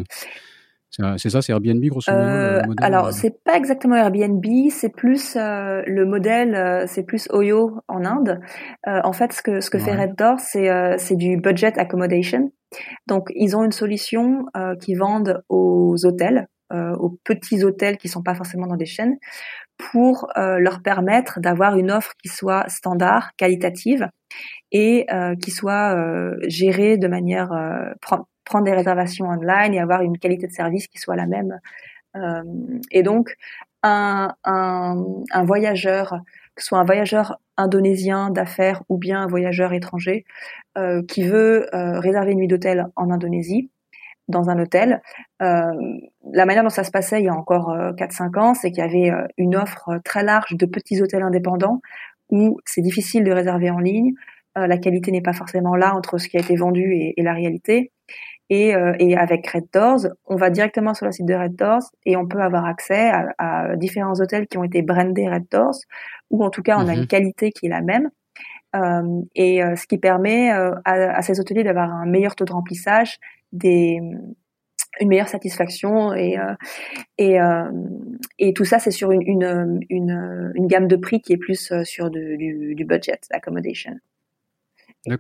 C'est ça, c'est Airbnb grosso modo. Euh, alors c'est pas exactement Airbnb, c'est plus euh, le modèle, c'est plus Oyo en Inde. en fait, ce que ce que fait Red Doors, c'est c'est du budget accommodation. Donc, ils ont une solution euh, qui vendent aux hôtels, euh, aux petits hôtels qui sont pas forcément dans des chaînes, pour euh, leur permettre d'avoir une offre qui soit standard, qualitative et qui soit gérée de manière prendre des réservations online et avoir une qualité de service qui soit la même. et donc, un, voyageur que ce soit un voyageur indonésien d'affaires ou bien un voyageur étranger euh, qui veut euh, réserver une nuit d'hôtel en Indonésie dans un hôtel. Euh, la manière dont ça se passait il y a encore 4-5 ans, c'est qu'il y avait une offre très large de petits hôtels indépendants où c'est difficile de réserver en ligne, la qualité n'est pas forcément là entre ce qui a été vendu et la réalité. Et, euh, et, avec Red Doors, on va directement sur le site de Red Doors et on peut avoir accès à, à différents hôtels qui ont été brandés Red Doors, ou en tout cas on a une mhm. qualité qui est la même. Euh, et euh, ce qui permet euh, à, à, ces hôteliers d'avoir un meilleur taux de remplissage, des, une meilleure satisfaction et et, et tout ça c'est sur une, une, une, une, gamme de prix qui est plus sur du, du budget accommodation.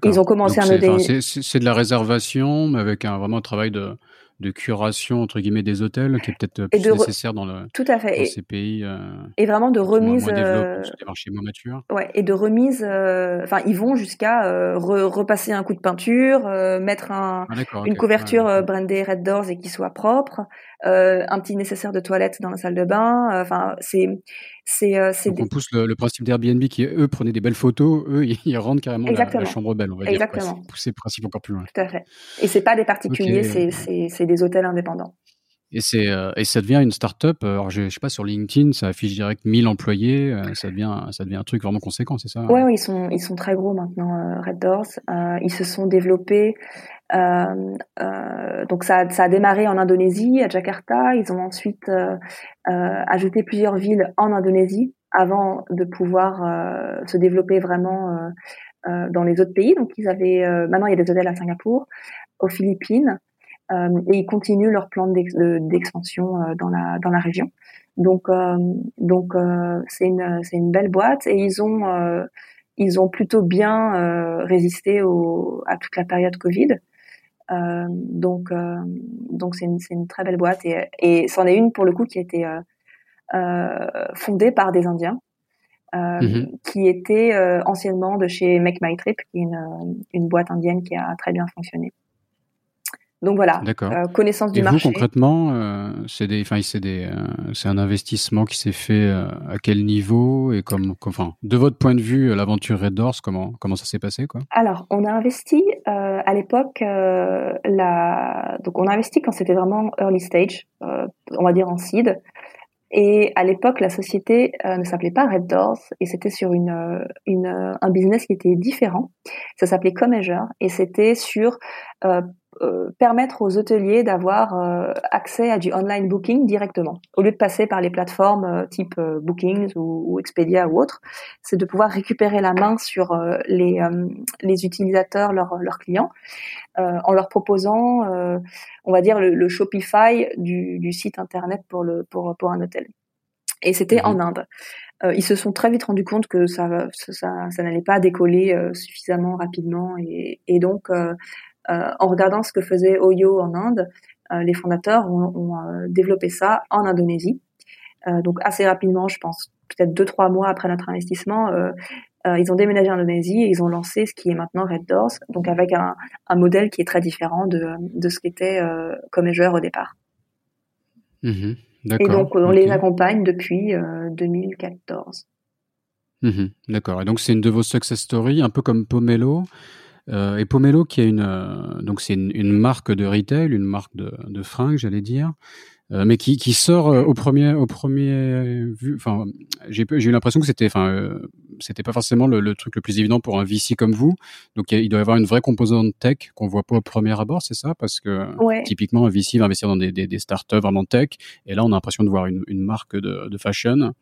Ils ont commencé à me C'est de la réservation, mais avec un vraiment un travail de, de curation entre guillemets des hôtels qui est peut-être plus nécessaire dans, le, tout à fait. Dans ces pays. Euh, et vraiment de remise. Moins, euh, des marchés moins matures. Ouais, et de remise. Euh, enfin, ils vont jusqu'à euh, repasser un coup de peinture, mettre un, ah, une couverture ouais, brandée Red Doors et qui soit propre, un petit nécessaire de toilette dans la salle de bain. Enfin, c'est C'est, euh, on pousse le, principe d'Airbnb qui, eux, prenaient des belles photos, eux, ils, rendent carrément la, chambre belle, on va Exactement. dire. Pousser le principe encore plus loin. Tout à fait. Et c'est pas des particuliers, c'est des hôtels indépendants. Et, c'est, euh, et ça devient une start-up. Alors, je, je sais pas, sur LinkedIn, ça affiche direct 1000 employés. Euh, ça, devient, ça devient un truc vraiment conséquent, c'est ça Oui, ouais, ils, sont, ils sont très gros maintenant, euh, Red Doors. ils se sont développés. Donc, ça, ça a démarré en Indonésie, à Jakarta. Ils ont ensuite ajouté plusieurs villes en Indonésie avant de pouvoir se développer vraiment dans les autres pays. Donc, ils avaient. maintenant, il y a des hôtels à Singapour, aux Philippines. Euh, et ils continuent leur plan d'expansion euh, dans la dans la région. Donc euh, donc c'est une c'est une belle boîte et ils ont ils ont plutôt bien résisté au, à toute la période Covid. Euh, donc, euh, donc c'est une, une, très belle boîte et, et c'en est une pour le coup qui a été euh, fondée par des Indiens. Mm-hmm. qui était anciennement de chez Make My Trip, qui est une, une boîte indienne qui a très bien fonctionné. Donc voilà, euh, connaissance du Et marché. Vous concrètement, euh, c'est des, enfin c'est des, euh, c'est un investissement qui s'est fait euh, à quel niveau et comme, enfin, de votre point de vue, l'aventure Red Doors, comment comment ça s'est passé quoi? Alors, on a investi à l'époque, la, donc on a investi quand c'était vraiment early stage, on va dire en seed. Et à l'époque, la société ne s'appelait pas Red Doors et c'était sur une, une, un business qui était différent. Ça s'appelait Comeasure et c'était sur euh, permettre aux hôteliers d'avoir euh, accès à du online booking directement. Au lieu de passer par les plateformes euh, type Bookings ou, Expedia ou autres, c'est de pouvoir récupérer la main sur les, les utilisateurs, leurs, leurs clients, en leur proposant, on va dire, le, Shopify du, du, site internet pour, le, pour, pour un hôtel. Et c'était en mhm. Inde. ils se sont très vite rendus compte que ça, ça, ça, n'allait pas décoller suffisamment rapidement et, et donc euh, en regardant ce que faisait Oyo en Inde, euh, les fondateurs ont, euh, développé ça en Indonésie. donc assez rapidement, je pense peut-être deux trois mois après notre investissement, ils ont déménagé en Indonésie et ils ont lancé ce qui est maintenant Red Doors, donc avec un, modèle qui est très différent de, de ce qu'était euh, joueur au départ. Mmh et donc on les accompagne depuis 2014. Mmh D'accord. Et donc c'est une de vos success stories, un peu comme Pomelo. Euh, et Pomelo, qui est une, euh, donc c'est une, marque de retail, une marque de, de fringues, j'allais dire, euh, mais qui, qui sort euh, au premier au premier vu enfin j'ai eu l'impression que c'était enfin euh, c'était pas forcément le, le, truc le plus évident pour un VC comme vous. Donc il doit y avoir une vraie composante tech qu'on voit pas au premier abord c'est ça? Parce que typiquement un VC va investir dans des, des, des startups vraiment tech et là on a l'impression de voir une, une marque de, de fashion.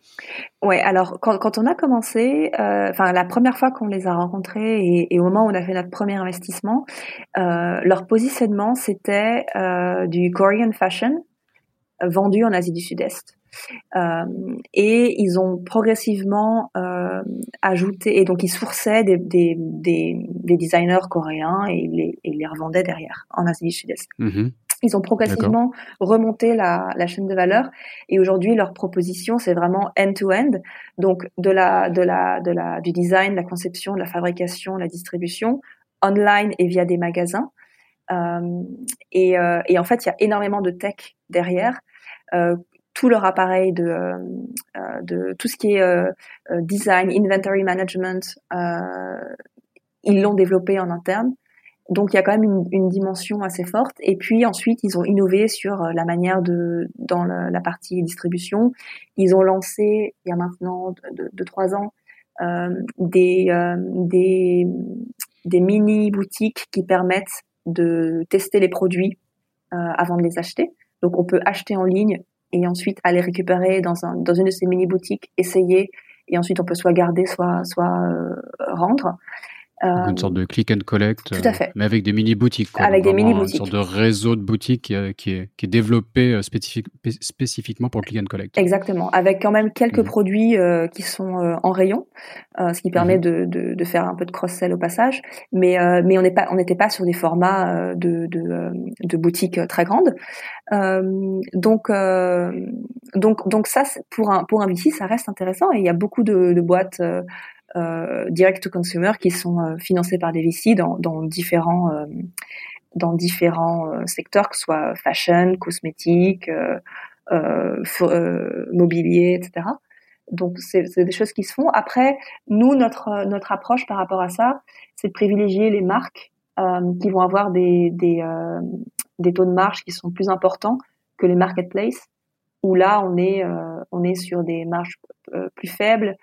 Ouais alors quand, quand on a commencé enfin la première fois qu'on les a rencontrés et, et, au moment où on a fait notre premier investissement leur positionnement c'était du Korean fashion vendus en Asie du Sud-Est. Euh, et ils ont progressivement euh, ajouté, et donc ils sourçaient des, des, des, des designers coréens et ils les, et les revendaient derrière en Asie du Sud-Est. Mm-hmm. Ils ont progressivement remonté la, la, chaîne de valeur et aujourd'hui leur proposition c'est vraiment end-to-end, donc de la, de la, de la, du design, la conception, la fabrication, la distribution, online et via des magasins. Euh, et, euh, et, en fait, il y a énormément de tech derrière. Euh, tout leur appareil de, de tout ce qui est design, inventory management, ils l'ont développé en interne. Donc il y a quand même une, une, dimension assez forte. Et puis ensuite, ils ont innové sur la manière de dans la partie distribution. Ils ont lancé il y a maintenant deux, trois ans euh, des, des des mini boutiques qui permettent de tester les produits euh, avant de les acheter. Donc on peut acheter en ligne et ensuite aller récupérer dans, un, dans une de ces mini boutiques, essayer et ensuite on peut soit garder, soit soit euh, rendre. Euh, une sorte de click and collect, tout à fait. mais avec des mini boutiques. Quoi. Avec des mini boutiques. Une sorte de réseau de boutiques qui, est, qui est développé euh, spécifique, spécifiquement pour le click and collect. Exactement, avec quand même quelques mhm. produits euh, qui sont euh, en rayon, euh, ce qui permet mhm. de, de, de, faire un peu de cross-sell au passage. Mais mais on n'est pas on n'était pas sur des formats de de, de boutiques très grandes. donc donc donc ça pour un pour un VC ça reste intéressant et il y a beaucoup de, de boîtes euh, direct to consumer qui sont euh, financés par des VC dans, différents euh, secteurs, que ce soit fashion, cosmétique, mobilier, etc. Donc c'est des choses qui se font. Après, nous, notre approche par rapport à ça, c'est de privilégier les marques euh, qui vont avoir des euh, taux de marge qui sont plus importants que les marketplaces, où là euh, on est sur des marges plus faibles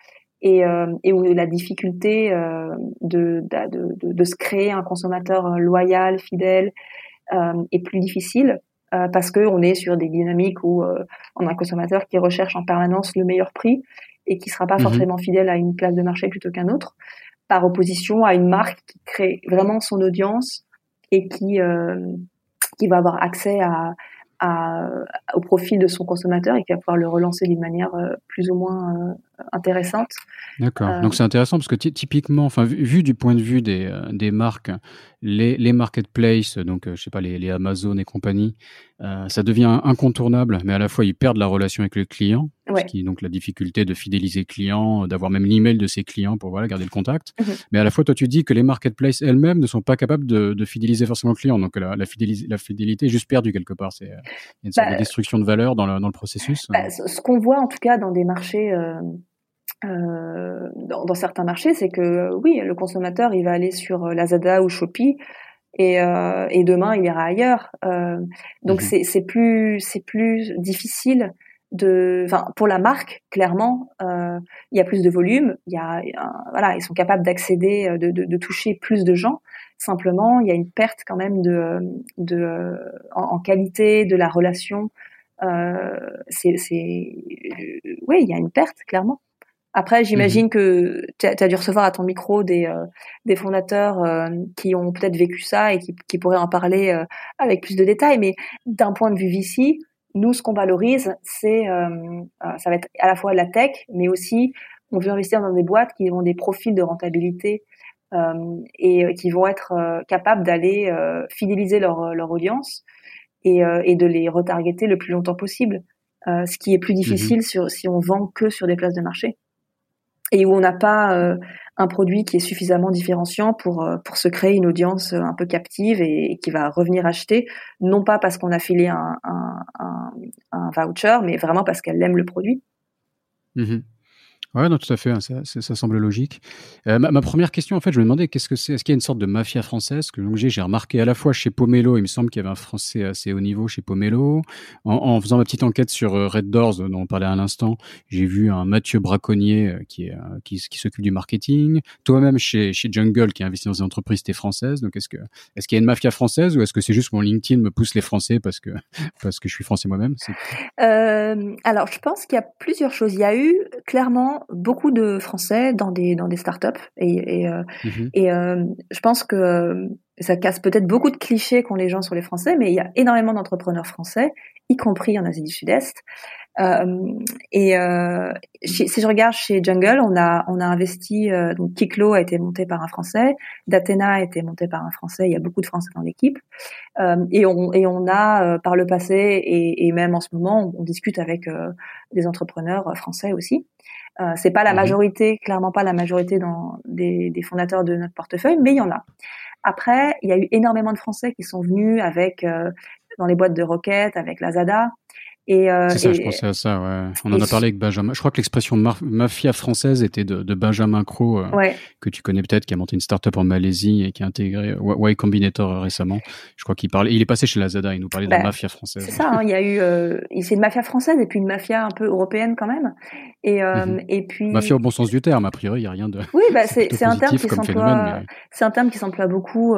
et, et où la difficulté de, de, de, de, se créer un consommateur loyal, fidèle, est plus difficile parce qu'on est sur des dynamiques où on a un consommateur qui recherche en permanence le meilleur prix et qui sera pas mhm. forcément fidèle à une place de marché plutôt qu'un autre par opposition à une marque qui crée vraiment son audience et qui euh, qui va avoir accès à, à, au profil de son consommateur et qui va pouvoir le relancer d'une manière euh, plus ou moins euh, intéressante. D'accord. Donc c'est intéressant parce que typiquement, enfin vu, du point de vue des, des marques, les, les marketplaces, donc je sais pas les, les Amazon et compagnie, ça devient incontournable, mais à la fois ils perdent la relation avec le client ce qui est donc la difficulté de fidéliser clients, d'avoir même l'email de ses clients pour voilà garder le contact. Mhm. Mais à la fois, toi, tu dis que les marketplaces elles-mêmes ne sont pas capables de, de fidéliser forcément le client. Donc la, la, la fidélité est juste perdue quelque part. C'est une sorte de bah, destruction de valeur dans le, dans le processus. Bah, ce qu'on voit en tout cas dans des marchés. Euh... Euh, dans, dans, certains marchés, c'est que oui, le consommateur, il va aller sur euh, Lazada ou Shopee et, euh, et demain, il ira ailleurs. Euh, donc mhm. c'est plus c'est plus difficile de, enfin pour la marque clairement, euh, il y a plus de volume, il y a, voilà, ils sont capables d'accéder, euh, de, de, de, toucher plus de gens. Simplement, il y a une perte quand même de, de en, qualité de la relation. Euh, c'est, c'est, oui, il y a une perte clairement. Après, j'imagine mhm. que tu as, dû recevoir à ton micro des, euh, des fondateurs euh, qui ont peut-être vécu ça et qui, qui pourraient en parler euh, avec plus de détails. Mais d'un point de vue VC, nous, ce qu'on valorise, c'est, euh, euh, ça va être à la fois la tech, mais aussi on veut investir dans des boîtes qui ont des profils de rentabilité euh, et qui vont être capables d'aller fidéliser leur, leur audience et, et, de les retargeter le plus longtemps possible. ce qui est plus difficile mhm. sur, si on vend que sur des places de marché et où on n'a pas euh, un produit qui est suffisamment différenciant pour euh, pour se créer une audience euh, un peu captive et, qui va revenir acheter, non pas parce qu'on a filé un, un, voucher, mais vraiment parce qu'elle aime le produit. Mmh Ouais, non, tout à fait. Hein, ça, ça, semble logique. Euh, ma, première question, en fait, je me demandais qu'est-ce que c'est. Est-ce qu'il y a une sorte de mafia française que j'ai remarqué à la fois chez Pomelo, il me semble qu'il y avait un français assez haut niveau chez Pomelo. En, faisant ma petite enquête sur euh, Red Doors, dont on parlait à l'instant, j'ai vu un Mathieu Braconnier euh, qui est qui, s'occupe du marketing. Toi-même chez chez Jungle, qui a investi dans des entreprises françaises. Donc, est-ce que est-ce qu'il y a une mafia française ou est-ce que c'est juste mon LinkedIn me pousse les Français parce que [LAUGHS] parce que je suis français moi-même? Euh, Alors, je pense qu'il y a plusieurs choses. Il y a eu clairement beaucoup de Français dans des dans des startups et et, euh, mhm. et euh, je pense que euh, ça casse peut-être beaucoup de clichés qu'ont les gens sur les Français, mais il y a énormément d'entrepreneurs français, y compris en Asie du Sud-Est. Et si je regarde chez Jungle, on a on a investi donc Kiklo a été monté par un Français, Datena a été monté par un Français. Il y a beaucoup de Français dans l'équipe et on et on a par le passé et, et même en ce moment on, on discute avec des entrepreneurs français aussi. Euh, c'est pas la mhm. majorité, clairement pas la majorité dans des, des, fondateurs de notre portefeuille, mais il y en a. Après, il y a eu énormément de Français qui sont venus avec euh, dans les boîtes de roquettes, avec la Zada, euh, c'est ça, je pensais à ça. Ouais. On en a parlé avec Benjamin. Je crois que l'expression mafia française était de, de Benjamin Crow, euh, que tu connais peut-être, qui a monté une start-up en Malaisie et qui a intégré Y Combinator récemment. Je crois qu'il parlait. Il est passé chez Lazada. Il nous parlait de la bah, mafia française. C'est ça. Hein, il y a eu. Euh, c'est une mafia française et puis une mafia un peu européenne quand même. Et mhm. et puis. Mafia au bon sens du terme. A priori, il y a rien de. Oui, bah [LAUGHS] c'est un terme qui s'emploie. C'est un terme qui s'emploie beaucoup.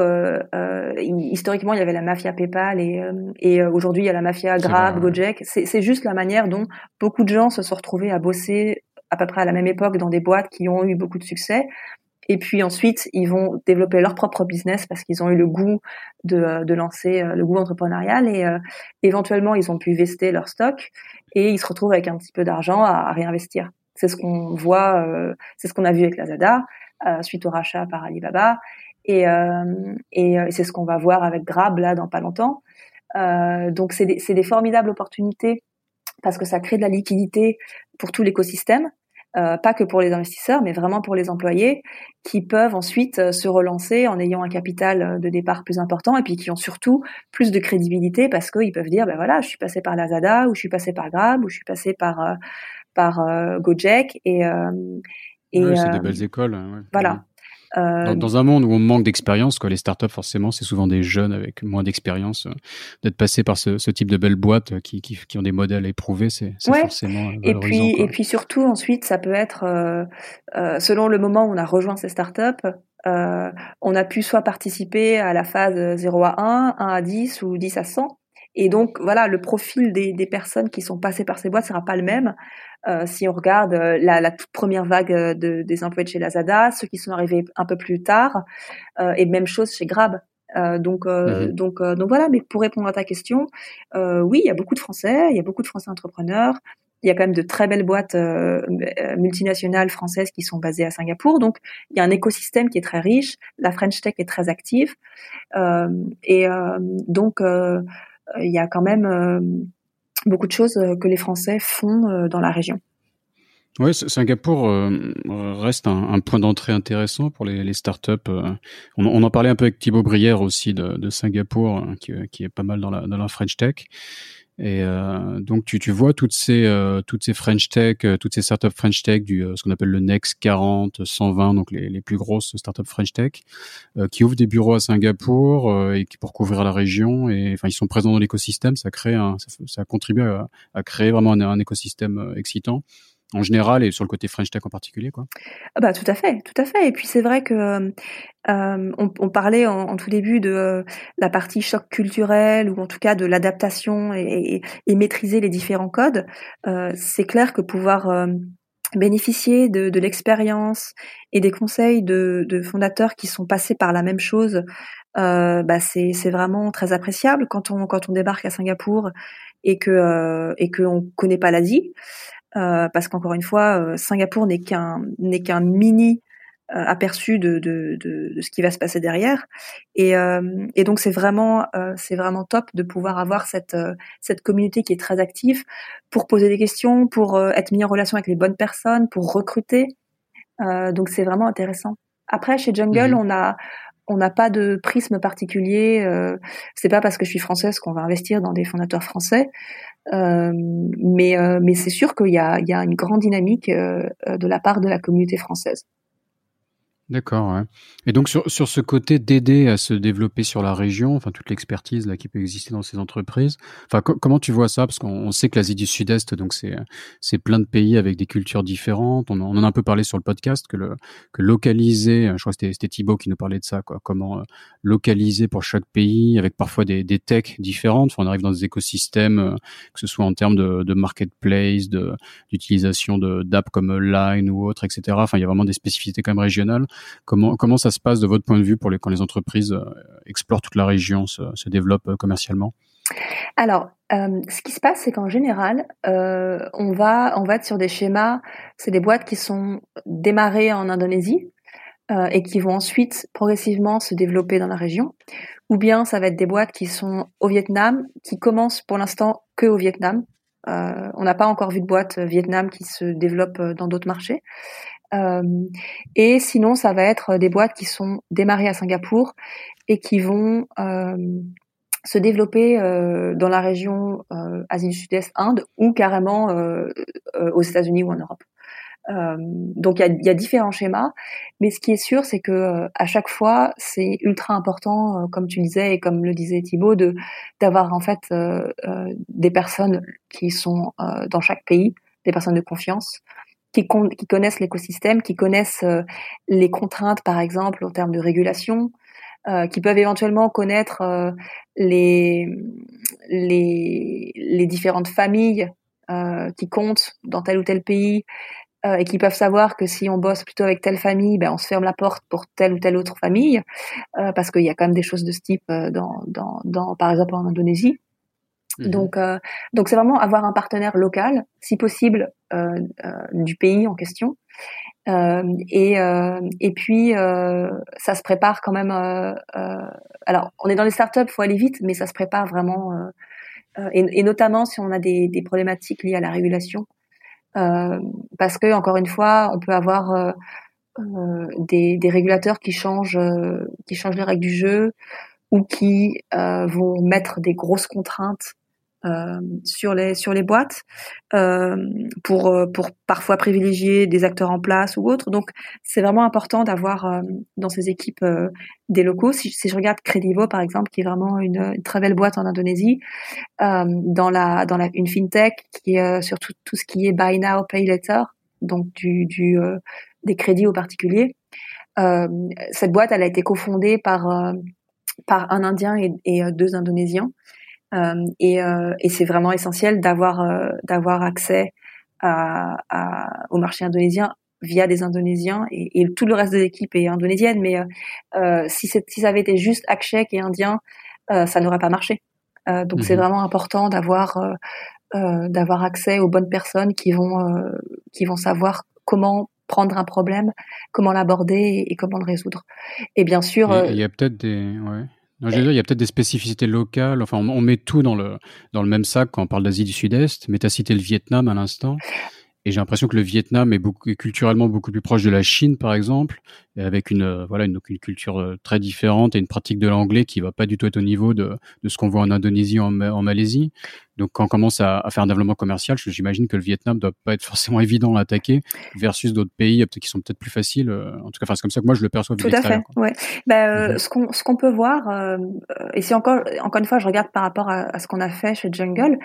historiquement, il y avait la mafia PayPal et et aujourd'hui il y a la mafia Grab, Gojek. C'est juste la manière dont beaucoup de gens se sont retrouvés à bosser à peu près à la même époque dans des boîtes qui ont eu beaucoup de succès. Et puis ensuite, ils vont développer leur propre business parce qu'ils ont eu le goût de, de lancer euh, le goût entrepreneurial et euh, éventuellement ils ont pu vester leur stock et ils se retrouvent avec un petit peu d'argent à, réinvestir. C'est ce qu'on voit, euh, c'est ce qu'on a vu avec Lazada suite au rachat par Alibaba et, et c'est ce qu'on va voir avec Grab là dans pas longtemps. donc c'est des, des formidables opportunités parce que ça crée de la liquidité pour tout l'écosystème. Euh, pas que pour les investisseurs, mais vraiment pour les employés, qui peuvent ensuite euh, se relancer en ayant un capital euh, de départ plus important et puis qui ont surtout plus de crédibilité parce qu'ils peuvent dire, ben voilà, je suis passé par Lazada ou je suis passé par Grab ou je suis passé par par Gojek et, et c'est des belles écoles. Voilà. Euh, dans, un monde où on manque d'expérience, quoi, les startups forcément, c'est souvent des jeunes avec moins d'expérience. Euh, d'être passé par ce, ce, type de belles boîtes euh, qui, qui, qui, ont des modèles éprouvés, c'est ouais. forcément et puis et puis surtout ensuite, ça peut être euh, selon le moment où on a rejoint ces startups. Euh, on a pu soit participer à la phase 0 à 1, 1 à 10 ou 10 à 100. Et donc voilà, le profil des, des personnes qui sont passées par ces boîtes sera pas le même. Euh, si on regarde euh, la, la, toute première vague euh, de, des employés de chez Lazada, ceux qui sont arrivés un peu plus tard, euh, et même chose chez Grab. Euh, donc, mhm. donc, donc voilà. Mais pour répondre à ta question, oui, il y a beaucoup de Français, il y a beaucoup de Français entrepreneurs. Il y a quand même de très belles boîtes multinationales françaises qui sont basées à Singapour. Donc, il y a un écosystème qui est très riche. La French Tech est très active. et donc, il y a quand même beaucoup de choses euh, que les Français font euh, dans la région. Oui, Singapour euh, reste un, point d'entrée intéressant pour les, startups. On, on, en parlait un peu avec Thibaut Brière aussi de, Singapour, qui, est pas mal dans la French Tech. Et euh, donc tu, tu vois toutes ces euh, toutes ces French Tech, euh, toutes ces startups French Tech du ce qu'on appelle le Next 40, 120, donc les, les plus grosses startups French Tech, qui ouvrent des bureaux à Singapour et qui pour couvrir la région et enfin ils sont présents dans l'écosystème, ça crée un, ça, ça contribue à, à, créer vraiment un écosystème excitant en général et sur le côté French Tech en particulier, quoi. Ah bah tout à fait, tout à fait. Et puis c'est vrai que euh, on, on, parlait en, tout début de euh, la partie choc culturel ou en tout cas de l'adaptation et, maîtriser les différents codes. Euh, c'est clair que pouvoir euh, bénéficier de, l'expérience et des conseils de, fondateurs qui sont passés par la même chose, euh, bah c'est, vraiment très appréciable quand on débarque à Singapour et que euh, connaît pas l'Asie. Euh, parce qu'encore une fois, euh, Singapour n'est qu'un n'est qu'un mini euh, aperçu de, de, de, de, ce qui va se passer derrière. Et, et donc c'est vraiment c'est vraiment top de pouvoir avoir cette cette communauté qui est très active pour poser des questions, pour être mis en relation avec les bonnes personnes, pour recruter. donc c'est vraiment intéressant. Après chez Jungle, mhm. on a on n'a pas de prisme particulier. Euh, c'est pas parce que je suis française qu'on va investir dans des fondateurs français. Euh, mais euh, mais c'est sûr qu'il y a, il y a une grande dynamique euh, de la part de la communauté française. D'accord. Ouais. Et donc sur, sur ce côté d'aider à se développer sur la région, enfin toute l'expertise là qui peut exister dans ces entreprises. Enfin comment tu vois ça? Parce qu'on sait que l'Asie du Sud-Est, donc c'est c'est plein de pays avec des cultures différentes. On, en a un peu parlé sur le podcast que le que localiser, je crois que c'était Thibaut qui nous parlait de ça, quoi. Comment euh, localiser pour chaque pays avec parfois des, des techs différentes. Enfin, on arrive dans des écosystèmes, euh, que ce soit en termes de, de marketplace, de d'utilisation de d'apps comme Line ou autre, etc. Enfin, il y a vraiment des spécificités quand même régionales. Comment, comment ça se passe de votre point de vue pour les, quand les entreprises euh, explorent toute la région, se, développent euh, commercialement? Alors, euh, ce qui se passe, c'est qu'en général, on va on va être sur des schémas. C'est des boîtes qui sont démarrées en Indonésie et qui vont ensuite progressivement se développer dans la région. Ou bien ça va être des boîtes qui sont au Vietnam, qui commencent pour l'instant que au Vietnam. On n'a pas encore vu de boîte Vietnam qui se développe dans d'autres marchés. Euh, et sinon, ça va être des boîtes qui sont démarrées à Singapour et qui vont euh, se développer euh, dans la région Asie du Sud-Est, Inde, ou carrément aux États-Unis ou en Europe. donc il y a, y a, différents schémas, mais ce qui est sûr, c'est que à chaque fois, c'est ultra important, comme tu disais et comme le disait Thibaut, de d'avoir en fait des personnes qui sont dans chaque pays, des personnes de confiance, qui, connaissent l'écosystème, qui connaissent euh, les contraintes, par exemple, en termes de régulation, euh, qui peuvent éventuellement connaître euh, les, les, les, différentes familles qui comptent dans tel ou tel pays et qui peuvent savoir que si on bosse plutôt avec telle famille, ben on se ferme la porte pour telle ou telle autre famille, parce qu'il y a quand même des choses de ce type dans, dans, dans par exemple en Indonésie. Mhm. Donc, euh, donc c'est vraiment avoir un partenaire local, si possible euh, euh, du pays en question. et et puis ça se prépare quand même. alors, on est dans les startups, faut aller vite, mais ça se prépare vraiment. Et, et, notamment si on a des, des, problématiques liées à la régulation. parce que encore une fois, on peut avoir des, des, régulateurs qui changent, qui changent les règles du jeu ou qui vont mettre des grosses contraintes euh, sur les sur les boîtes euh, pour euh, pour parfois privilégier des acteurs en place ou autres. Donc c'est vraiment important d'avoir dans ces équipes des locaux. Si, je regarde Credivo par exemple, qui est vraiment une, très belle boîte en Indonésie, dans la dans la une fintech qui est sur tout, ce qui est buy now pay later, donc du des crédits aux particuliers. cette boîte, elle a été cofondée par par un Indien et deux Indonésiens. Euh, et, euh, et c'est vraiment essentiel d'avoir euh, d'avoir accès à, à, au marché indonésien via des Indonésiens et, et, tout le reste de l'équipe est indonésienne. Mais euh, si, si ça avait été juste Akshek et Indien, euh, ça n'aurait pas marché. Euh, donc c'est mhm. vraiment important d'avoir d'avoir accès aux bonnes personnes qui vont qui vont savoir comment prendre un problème, comment l'aborder et, et, comment le résoudre. Et bien sûr, il y a peut-être des ouais. Non, je veux dire, il y a peut-être des spécificités locales. Enfin, on, met tout dans le, dans le même sac quand on parle d'Asie du Sud-Est, mais tu as cité le Vietnam à l'instant. Et j'ai l'impression que le Vietnam est, beaucoup, culturellement beaucoup plus proche de la Chine, par exemple, avec une euh, voilà une, une, culture euh, très différente et une pratique de l'anglais qui va pas du tout être au niveau de, de ce qu'on voit en Indonésie, en, en Malaisie. Donc quand on commence à, à faire un développement commercial, j'imagine que le Vietnam doit pas être [LAUGHS] forcément évident à attaquer versus d'autres pays qui sont peut-être plus faciles. Euh, en tout cas, enfin, c'est comme ça que moi je le perçois. Tout à fait. Ouais. Ben, euh. Ce qu'on ce qu'on peut voir, euh, et si encore encore une fois je regarde par rapport à, à ce qu'on a fait chez Jungle,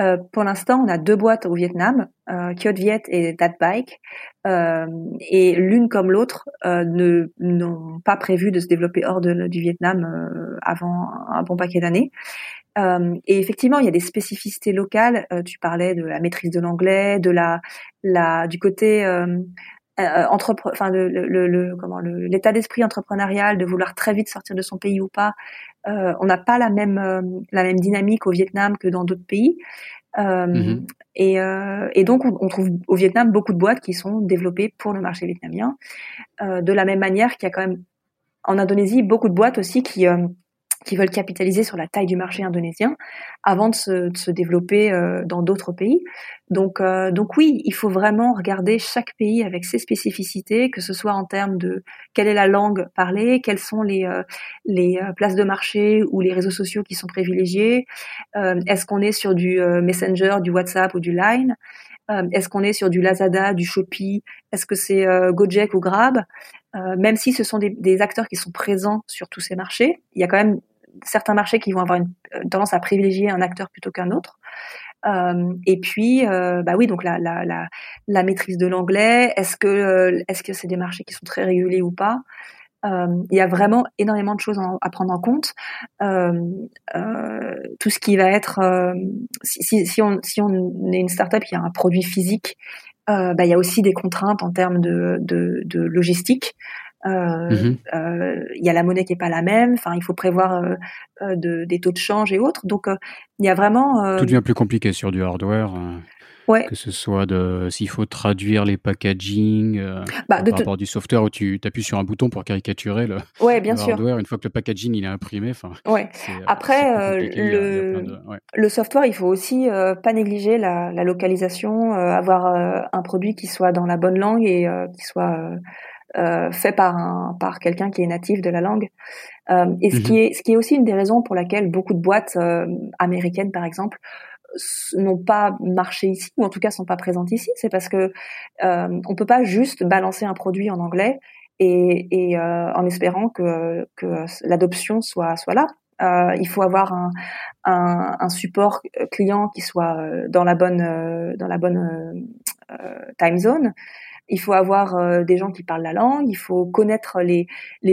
euh, pour l'instant, on a deux boîtes au Vietnam, euh, Viet et Datbike, euh, et l'une comme l'autre euh, ne n'ont pas prévu de se développer hors de, du Vietnam euh, avant un bon paquet d'années. Euh, et effectivement, il y a des spécificités locales. Euh, tu parlais de la maîtrise de l'anglais, de la, la, du côté euh, entrepre enfin le, le, le, comment l'état d'esprit entrepreneurial de vouloir très vite sortir de son pays ou pas euh, on n'a pas la même la même dynamique au Vietnam que dans d'autres pays euh, mm-hmm. et, et, donc on, on, trouve au Vietnam beaucoup de boîtes qui sont développées pour le marché vietnamien de la même manière qu'il y a quand même en Indonésie beaucoup de boîtes aussi qui qui veulent capitaliser sur la taille du marché indonésien avant de se, de se développer euh, dans d'autres pays. Donc, euh, donc oui, il faut vraiment regarder chaque pays avec ses spécificités, que ce soit en termes de quelle est la langue parlée, quelles sont les, euh, les places de marché ou les réseaux sociaux qui sont privilégiés, est-ce qu'on est sur du Messenger, du WhatsApp ou du Line, est-ce qu'on est sur du Lazada, du Shopee, est-ce que c'est Gojek ou Grab? Même si ce sont des, des, acteurs qui sont présents sur tous ces marchés, il y a quand même certains marchés qui vont avoir une euh, tendance à privilégier un acteur plutôt qu'un autre. Euh, et puis, euh, bah oui, donc la, la, la, maîtrise de l'anglais. Est-ce que que c'est des marchés qui sont très régulés ou pas? Il y a vraiment énormément de choses à prendre en compte. tout ce qui va être, si, on si on est une startup, y a un produit physique. bah, il y a aussi des contraintes en termes de, de logistique. Euh, mhm. euh, il y a la monnaie qui est pas la même. Enfin, il faut prévoir euh, de, des taux de change et autres. Donc, il y a vraiment. Tout devient plus compliqué sur du hardware. Ouais. Que ce soit de s'il faut traduire les packaging bah, par rapport du software où tu appuies sur un bouton pour caricaturer le, ouais, [LAUGHS] bien sûr. hardware une fois que le packaging il est imprimé. Après le, le software, il faut aussi pas négliger la, la localisation, avoir un produit qui soit dans la bonne langue et qui soit euh, fait par un, par quelqu'un qui est natif de la langue. Euh, et ce qui mhm. est ce qui est aussi une des raisons pour laquelle beaucoup de boîtes euh, américaines, par exemple, n'ont pas marché ici ou en tout cas sont pas présentes ici, c'est parce que euh, on peut pas juste balancer un produit en anglais et, et euh, en espérant que, que l'adoption soit soit là. Euh, il faut avoir un, un, un, support client qui soit dans la bonne dans la bonne time zone il faut avoir euh, des gens qui parlent la langue, il faut connaître les,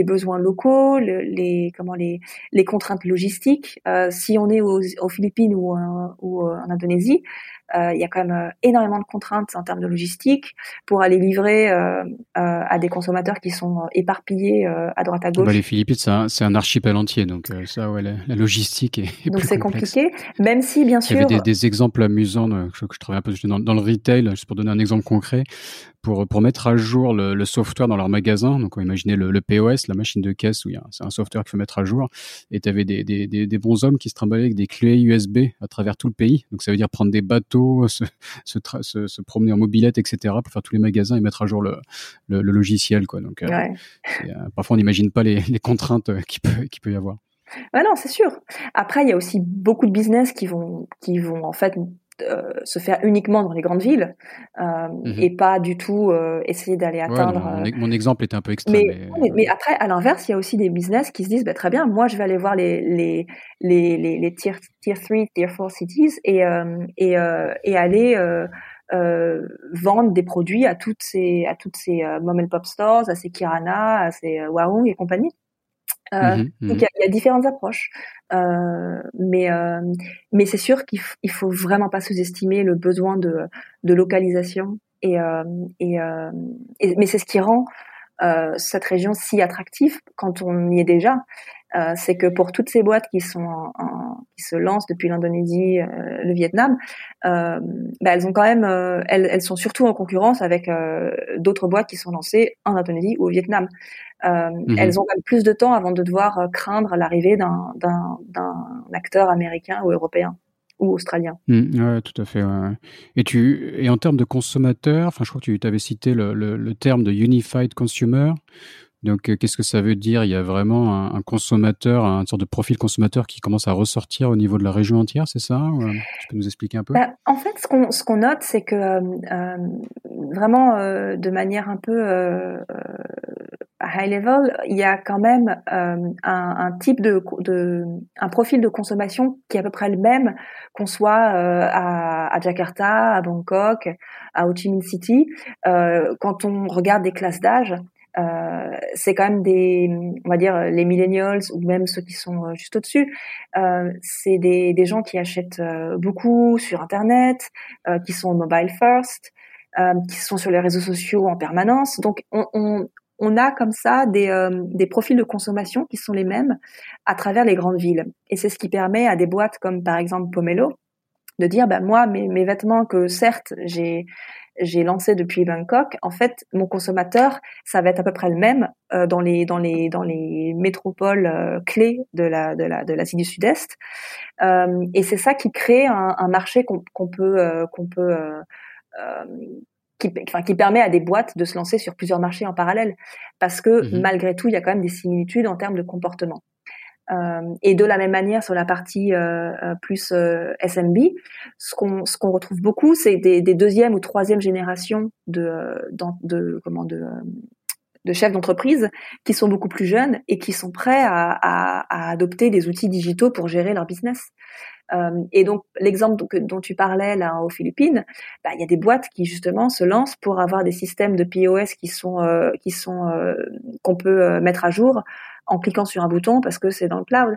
besoins locaux, les comment les, contraintes logistiques. Euh, si on est aux, Philippines ou, en Indonésie, il y a quand même euh, énormément de contraintes en termes de logistique pour aller livrer euh, à des consommateurs qui sont éparpillés à droite à gauche. Bah, les Philippines, c'est un, archipel entier, donc ça, ouais, la, logistique est, donc c'est compliqué, même si bien sûr. Il y avait des, des exemples amusants je, je travaille un peu dans, dans, le retail, juste pour donner un exemple concret, pour pour mettre à jour le, le software dans leur magasin. Donc on imaginait le, le POS, la machine de caisse où c'est un software qu'il faut mettre à jour, et tu avais des, des, des, des bons hommes qui se trimbalaient avec des clés USB à travers tout le pays. Donc ça veut dire prendre des bateaux vélo, se, [LAUGHS] se, se, promener en mobilette, etc. pour faire tous les magasins et mettre à jour le, le, logiciel. Quoi. Donc, parfois, on n'imagine pas les, les contraintes qui peut, qui peut y avoir. Ouais, non, c'est sûr. Après, il y a aussi beaucoup de business qui vont, qui vont en fait euh, se faire uniquement dans les grandes villes euh, mhm. et pas du tout euh, essayer d'aller atteindre. mon, exemple était un peu extrême. Mais, mais, après, à l'inverse, il y a aussi des business qui se disent bah, très bien, moi je vais aller voir les les les les, les tier, tier 3, tier 4 cities et et, et aller vendre des produits à toutes ces à toutes ces mom and pop stores, à ces Kirana, à ces Warung et compagnie. Euh, mmh mmh donc il y, a différentes approches, euh, mais euh, mais c'est sûr qu'il il faut vraiment pas sous-estimer le besoin de, de localisation et, et, et mais c'est ce qui rend cette région si attractive quand on y est déjà. Euh, c'est que pour toutes ces boîtes qui sont en, qui se lancent depuis l'Indonésie, euh, le Vietnam, euh, bah, elles ont quand même, elles, elles, sont surtout en concurrence avec d'autres boîtes qui sont lancées en Indonésie ou au Vietnam. Mhm. Elles ont même plus de temps avant de devoir craindre l'arrivée d'un acteur américain ou européen ou australien. Mmh, ouais, tout à fait. Ouais. Et tu et en termes de consommateurs, je crois que tu avais cité le, le, le, terme de unified consumer. Donc, euh, qu'est-ce que ça veut dire? Il y a vraiment un, consommateur, un sorte de profil consommateur qui commence à ressortir au niveau de la région entière, c'est ça? Euh, Tu peux nous expliquer un peu? Bah, En fait, ce qu'on ce note, c'est que euh, vraiment de manière un peu high level, il y a quand même un, un, type de, de, un profil de consommation qui est à peu près le même qu'on soit à, à, Jakarta, à Bangkok, à Ho Chi Minh City. quand on regarde des classes d'âge, euh, c'est quand même des, on va dire les millennials ou même ceux qui sont euh, juste au-dessus, euh, c'est des, des gens qui achètent euh, beaucoup sur Internet, euh, qui sont mobile first, qui sont sur les réseaux sociaux en permanence. Donc on, on, on a comme ça des, des profils de consommation qui sont les mêmes à travers les grandes villes. Et c'est ce qui permet à des boîtes comme par exemple Pomelo de dire, bah, moi, mes, mes vêtements que certes j'ai j'ai lancé depuis Bangkok, en fait, mon consommateur, ça va être à peu près le même euh, dans les dans les dans les métropoles euh, clés de la de la de l'Asie du Sud-Est, euh, et c'est ça qui crée un, un marché qu'on qu'on peut euh, qu'on peut qui, enfin, qui permet à des boîtes de se lancer sur plusieurs marchés en parallèle, parce que mmh malgré tout, il y a quand même des similitudes en termes de comportement. Euh, et de la même manière sur la partie euh, euh, plus SMB, ce qu'on ce qu'on retrouve beaucoup, c'est des, des deuxième ou troisième générations de, de, comment de de chefs d'entreprise qui sont beaucoup plus jeunes et qui sont prêts à, à, à adopter des outils digitaux pour gérer leur business. Euh, et donc l'exemple dont tu parlais là aux Philippines, bah, il y a des boîtes qui justement se lancent pour avoir des systèmes de POS qui sont euh, qui sont qu'on peut mettre à jour en cliquant sur un bouton parce que c'est dans le cloud.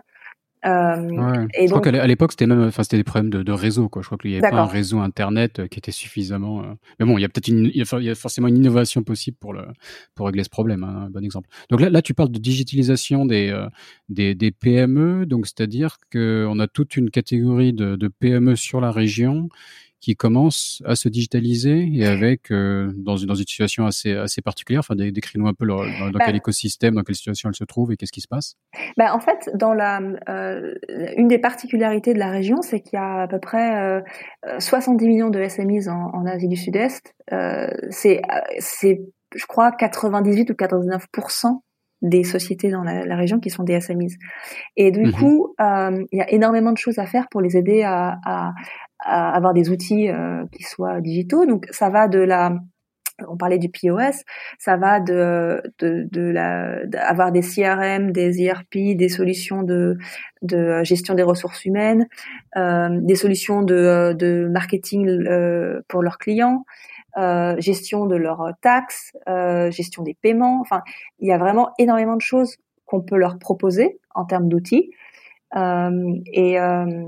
Euh, et je crois qu'à l'époque c'était même, enfin c'était des problèmes de, de, réseau quoi. Je crois qu'il n'y avait pas un réseau internet euh, qui était suffisamment. Euh, mais bon, il y a peut-être une, il y a forcément une innovation possible pour le pour régler ce problème. Hein, un bon exemple. Donc là, là tu parles de digitalisation des euh, des, des PME, donc c'est-à-dire que on a toute une catégorie de, de PME sur la région qui commence à se digitaliser et avec euh, dans, une, dans une situation assez, assez particulière. Enfin, décris-nous un peu dans, dans quel bah écosystème, dans quelle situation elle se trouve et qu'est-ce qui se passe. Bah, en fait, dans la, euh, une des particularités de la région, c'est qu'il y a à peu près 70 euh, millions de SMEs en, en Asie du Sud-Est. c'est, c'est, je crois, 98 ou 99 des sociétés dans la, la, région qui sont des SMEs. Et du mmh coup, euh, il y a énormément de choses à faire pour les aider à, à, à avoir des outils euh, qui soient digitaux. Donc ça va de la on parlait du POS, ça va de, de, de la, d'avoir des CRM, des ERP, des solutions de, de gestion des ressources humaines, euh, des solutions de, de marketing euh, pour leurs clients, euh, gestion de leurs taxes, euh, gestion des paiements. Enfin, il y a vraiment énormément de choses qu'on peut leur proposer en termes d'outils. Euh, et, euh,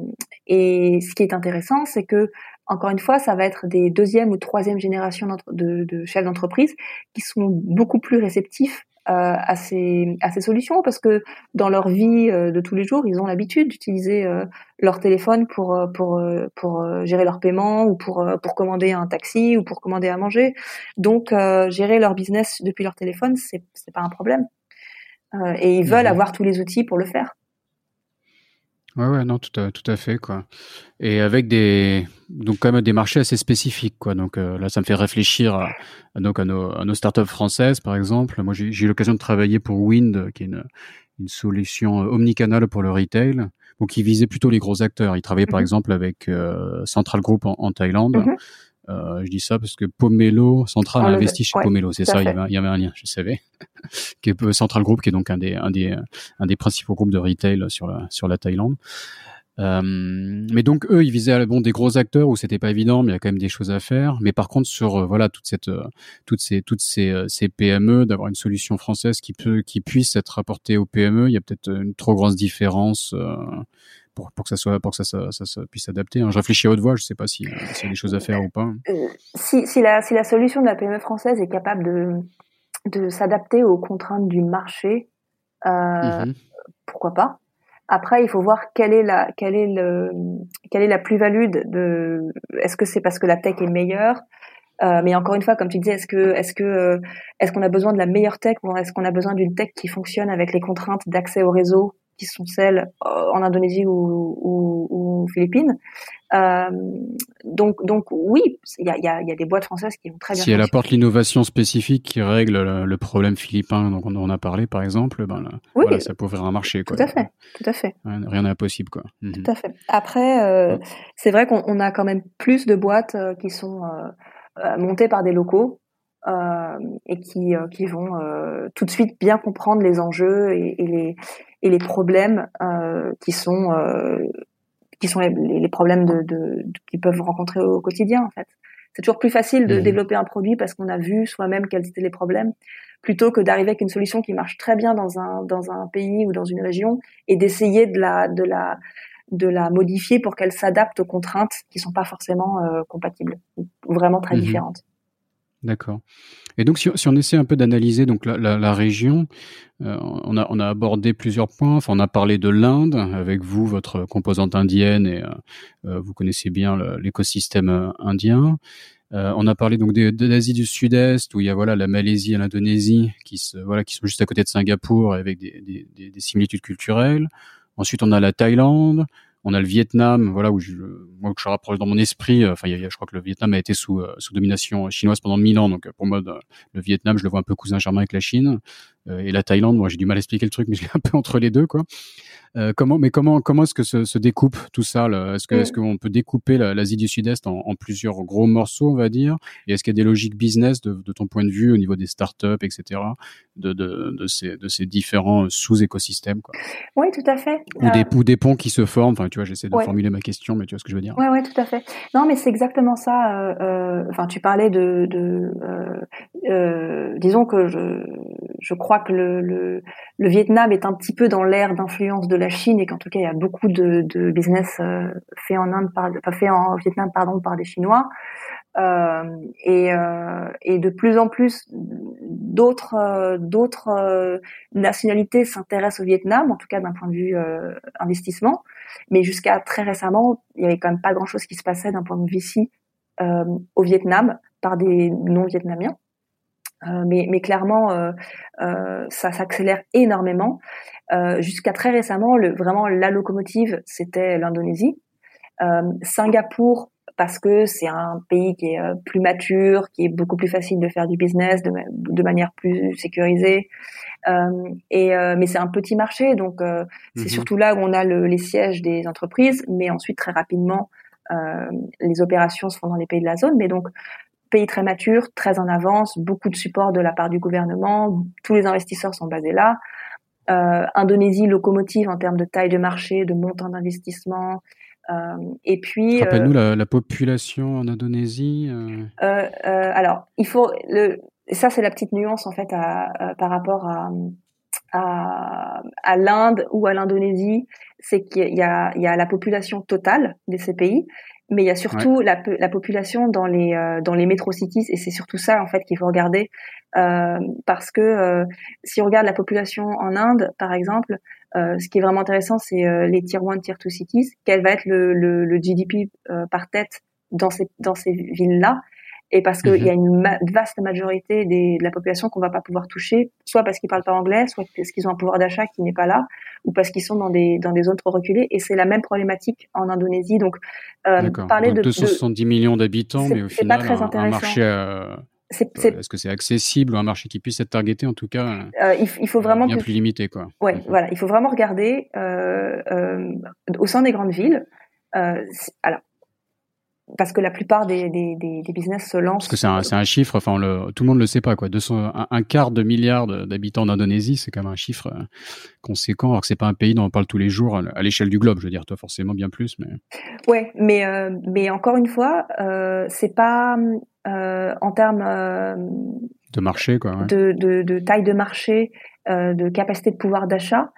et ce qui est intéressant, c'est que encore une fois, ça va être des deuxième ou troisième générations de, de chefs d'entreprise qui sont beaucoup plus réceptifs euh, à, ces, à ces solutions parce que dans leur vie euh, de tous les jours, ils ont l'habitude d'utiliser euh, leur téléphone pour pour pour gérer leur paiement ou pour pour commander un taxi ou pour commander à manger. Donc gérer leur business depuis leur téléphone, c'est c'est pas un problème. et ils veulent mhm. avoir tous les outils pour le faire. Ouais, ouais, non, tout à, tout à fait, quoi. Et avec des, donc quand même des marchés assez spécifiques, quoi. Donc euh, là, ça me fait réfléchir à, donc à nos, à nos startups françaises, par exemple. Moi, j'ai eu l'occasion de travailler pour Wind, qui est une, une solution omnicanal pour le retail, donc qui visait plutôt les gros acteurs. Ils travaillaient par mhm. exemple avec euh, Central Group en, Thaïlande. Mhm. Euh, je dis ça parce que Pomelo, Central a investi chez Pomelo, c'est ça, il y, avait, il y, avait, un lien, je savais. [LAUGHS] qui est Central Group, qui est donc un des, un des, un des principaux groupes de retail sur la, sur la Thaïlande. Euh, mais donc eux, ils visaient bon des gros acteurs où c'était pas évident, mais il y a quand même des choses à faire. Mais par contre sur euh, voilà toute cette euh, toutes ces toutes ces, euh, ces PME, d'avoir une solution française qui peut qui puisse être apportée aux PME, il y a peut-être une trop grande différence pour, pour que ça soit pour que ça, ça, ça, ça puisse s'adapter. Hein. Je réfléchis à haute voix, je sais pas si s'il y a des choses à faire ou pas. si si la si la solution de la PME française est capable de de s'adapter aux contraintes du marché, euh, mmh pourquoi pas après, il faut voir quelle est la, quelle est le, quelle est la plus-value de. Est-ce que c'est parce que la tech est meilleure euh, Mais encore une fois, comme tu disais, est-ce que, est-ce que, euh, est-ce qu'on a besoin de la meilleure tech ou est-ce qu'on a besoin d'une tech qui fonctionne avec les contraintes d'accès au réseau qui sont celles euh, en Indonésie ou, ou, ou Philippines. Euh, donc, donc oui, il y a, y, a, y a, des boîtes françaises qui vont très bien. Si elle apporte l'innovation spécifique qui règle le, problème philippin dont on en a parlé, par exemple, ben voilà, ça peut ouvrir un marché. Quoi. Tout à fait, tout à fait. Rien n'est impossible, quoi. Mhm. Tout à fait. Après, euh, c'est vrai qu'on a quand même plus de boîtes euh, qui sont montées par des locaux. Et qui, qui vont tout de suite bien comprendre les enjeux et, et les, et les problèmes euh, qui sont euh, qui sont les, les problèmes de, de, qu'ils peuvent rencontrer au quotidien en fait. C'est toujours plus facile de mmh. développer un produit parce qu'on a vu soi-même quels étaient les problèmes plutôt que d'arriver avec une solution qui marche très bien dans un dans un pays ou dans une région et d'essayer de la de la de la modifier pour qu'elle s'adapte aux contraintes qui sont pas forcément euh, compatibles ou vraiment très mmh. différentes. D'accord. Et donc, si, on essaie un peu d'analyser donc la, la, région, euh, on, a, abordé plusieurs points. Enfin, on a parlé de l'Inde avec vous, votre composante indienne, et euh, euh vous connaissez bien l'écosystème indien. on a parlé donc de, de l'Asie du Sud-Est, où il y a voilà la Malaisie et l'Indonésie qui se voilà qui sont juste à côté de Singapour avec des similitudes culturelles. Ensuite, on a la Thaïlande, on a le Vietnam, voilà où je, moi que je rapproche dans mon esprit. Euh, enfin, je crois que le Vietnam a été sous euh, sous domination chinoise pendant mille ans, donc euh, pour moi le Vietnam, je le vois un peu cousin germain avec la Chine. et la Thaïlande, moi j'ai du mal à expliquer le truc, mais je l'ai un peu entre les deux, quoi. Euh, comment, mais comment, comment est-ce que se, se, découpe tout ça Est-ce que, est-ce qu'on peut découper l'Asie du Sud-Est en, en, plusieurs gros morceaux, on va dire? Et est-ce qu'il y a des logiques business de, de, ton point de vue au niveau des startups, etc., de, de, de ces, de ces différents sous-écosystèmes quoi? Oui, tout à fait. Ou, des, euh, ou des ponts qui se forment. Enfin, tu vois, j'essaie de formuler ma question, mais tu vois ce que je veux dire Oui, ouais, tout à fait. Non, mais c'est exactement ça. Euh, euh enfin, tu parlais de, de disons que je, je crois que le, le, le Vietnam est un petit peu dans l'ère d'influence de la Chine et qu'en tout cas il y a beaucoup de, business euh, fait en Inde par, enfin, fait en Vietnam pardon par des Chinois. Euh, et, euh, et de plus en plus d'autres d'autres nationalités s'intéressent au Vietnam en tout cas d'un point de vue investissement. Mais jusqu'à très récemment il y avait quand même pas grand chose qui se passait d'un point de vue ici au Vietnam par des non vietnamiens mais, mais, clairement, ça s'accélère énormément. Jusqu'à très récemment, le, vraiment la locomotive, c'était l'Indonésie. Singapour, parce que c'est un pays qui est plus mature, qui est beaucoup plus facile de faire du business de, de manière plus sécurisée. et mais c'est un petit marché, donc c'est mhm. surtout là où on a le, les sièges des entreprises. Mais ensuite, très rapidement, les opérations se font dans les pays de la zone. Mais donc pays très mature, très en avance, beaucoup de support de la part du gouvernement, tous les investisseurs sont basés là. Euh, Indonésie, locomotive en termes de taille de marché, de montant d'investissement. Euh, et puis. Rappelle-nous la, la, population en Indonésie. Euh... euh, euh alors, il faut. Le, ça, c'est la petite nuance en fait à, par rapport à, à, à l'Inde ou à l'Indonésie, c'est qu'il y a, il y a la population totale de ces pays mais il y a surtout la, la, population dans les euh, dans les métro cities et c'est surtout ça en fait qu'il faut regarder euh, parce que euh, si on regarde la population en Inde par exemple euh, ce qui est vraiment intéressant c'est euh, les tier 1 tier 2 cities quel va être le, le, le GDP par tête dans ces dans ces villes là et parce qu'il y a mhm. une vaste majorité des, de la population qu'on va pas pouvoir toucher, soit parce qu'ils parlent pas anglais, soit parce qu'ils ont un pouvoir d'achat qui n'est pas là, ou parce qu'ils sont dans des dans des zones trop reculées. Et c'est la même problématique en Indonésie. Donc, euh, parler de 270 millions d'habitants, mais au final, pas très un, un, marché. Euh, est-ce que c'est accessible ou un marché qui puisse être targeté en tout cas euh, il, il, faut vraiment bien plus limité quoi. Ouais, voilà, il faut vraiment regarder euh, euh, au sein des grandes villes. alors, parce que la plupart des, des, des, des business se lancent. Parce que c'est un, c'est un chiffre, enfin le, tout le monde le sait pas quoi. 200, un, un quart de milliard d'habitants d'Indonésie, c'est quand même un chiffre euh, conséquent. Alors que c'est pas un pays dont on parle tous les jours à l'échelle du globe. Je veux dire, toi forcément bien plus, mais. Ouais, mais euh, mais encore une fois, euh, c'est pas euh, en termes euh, de marché quoi. Ouais. De, de, de, taille de marché, de capacité de pouvoir d'achat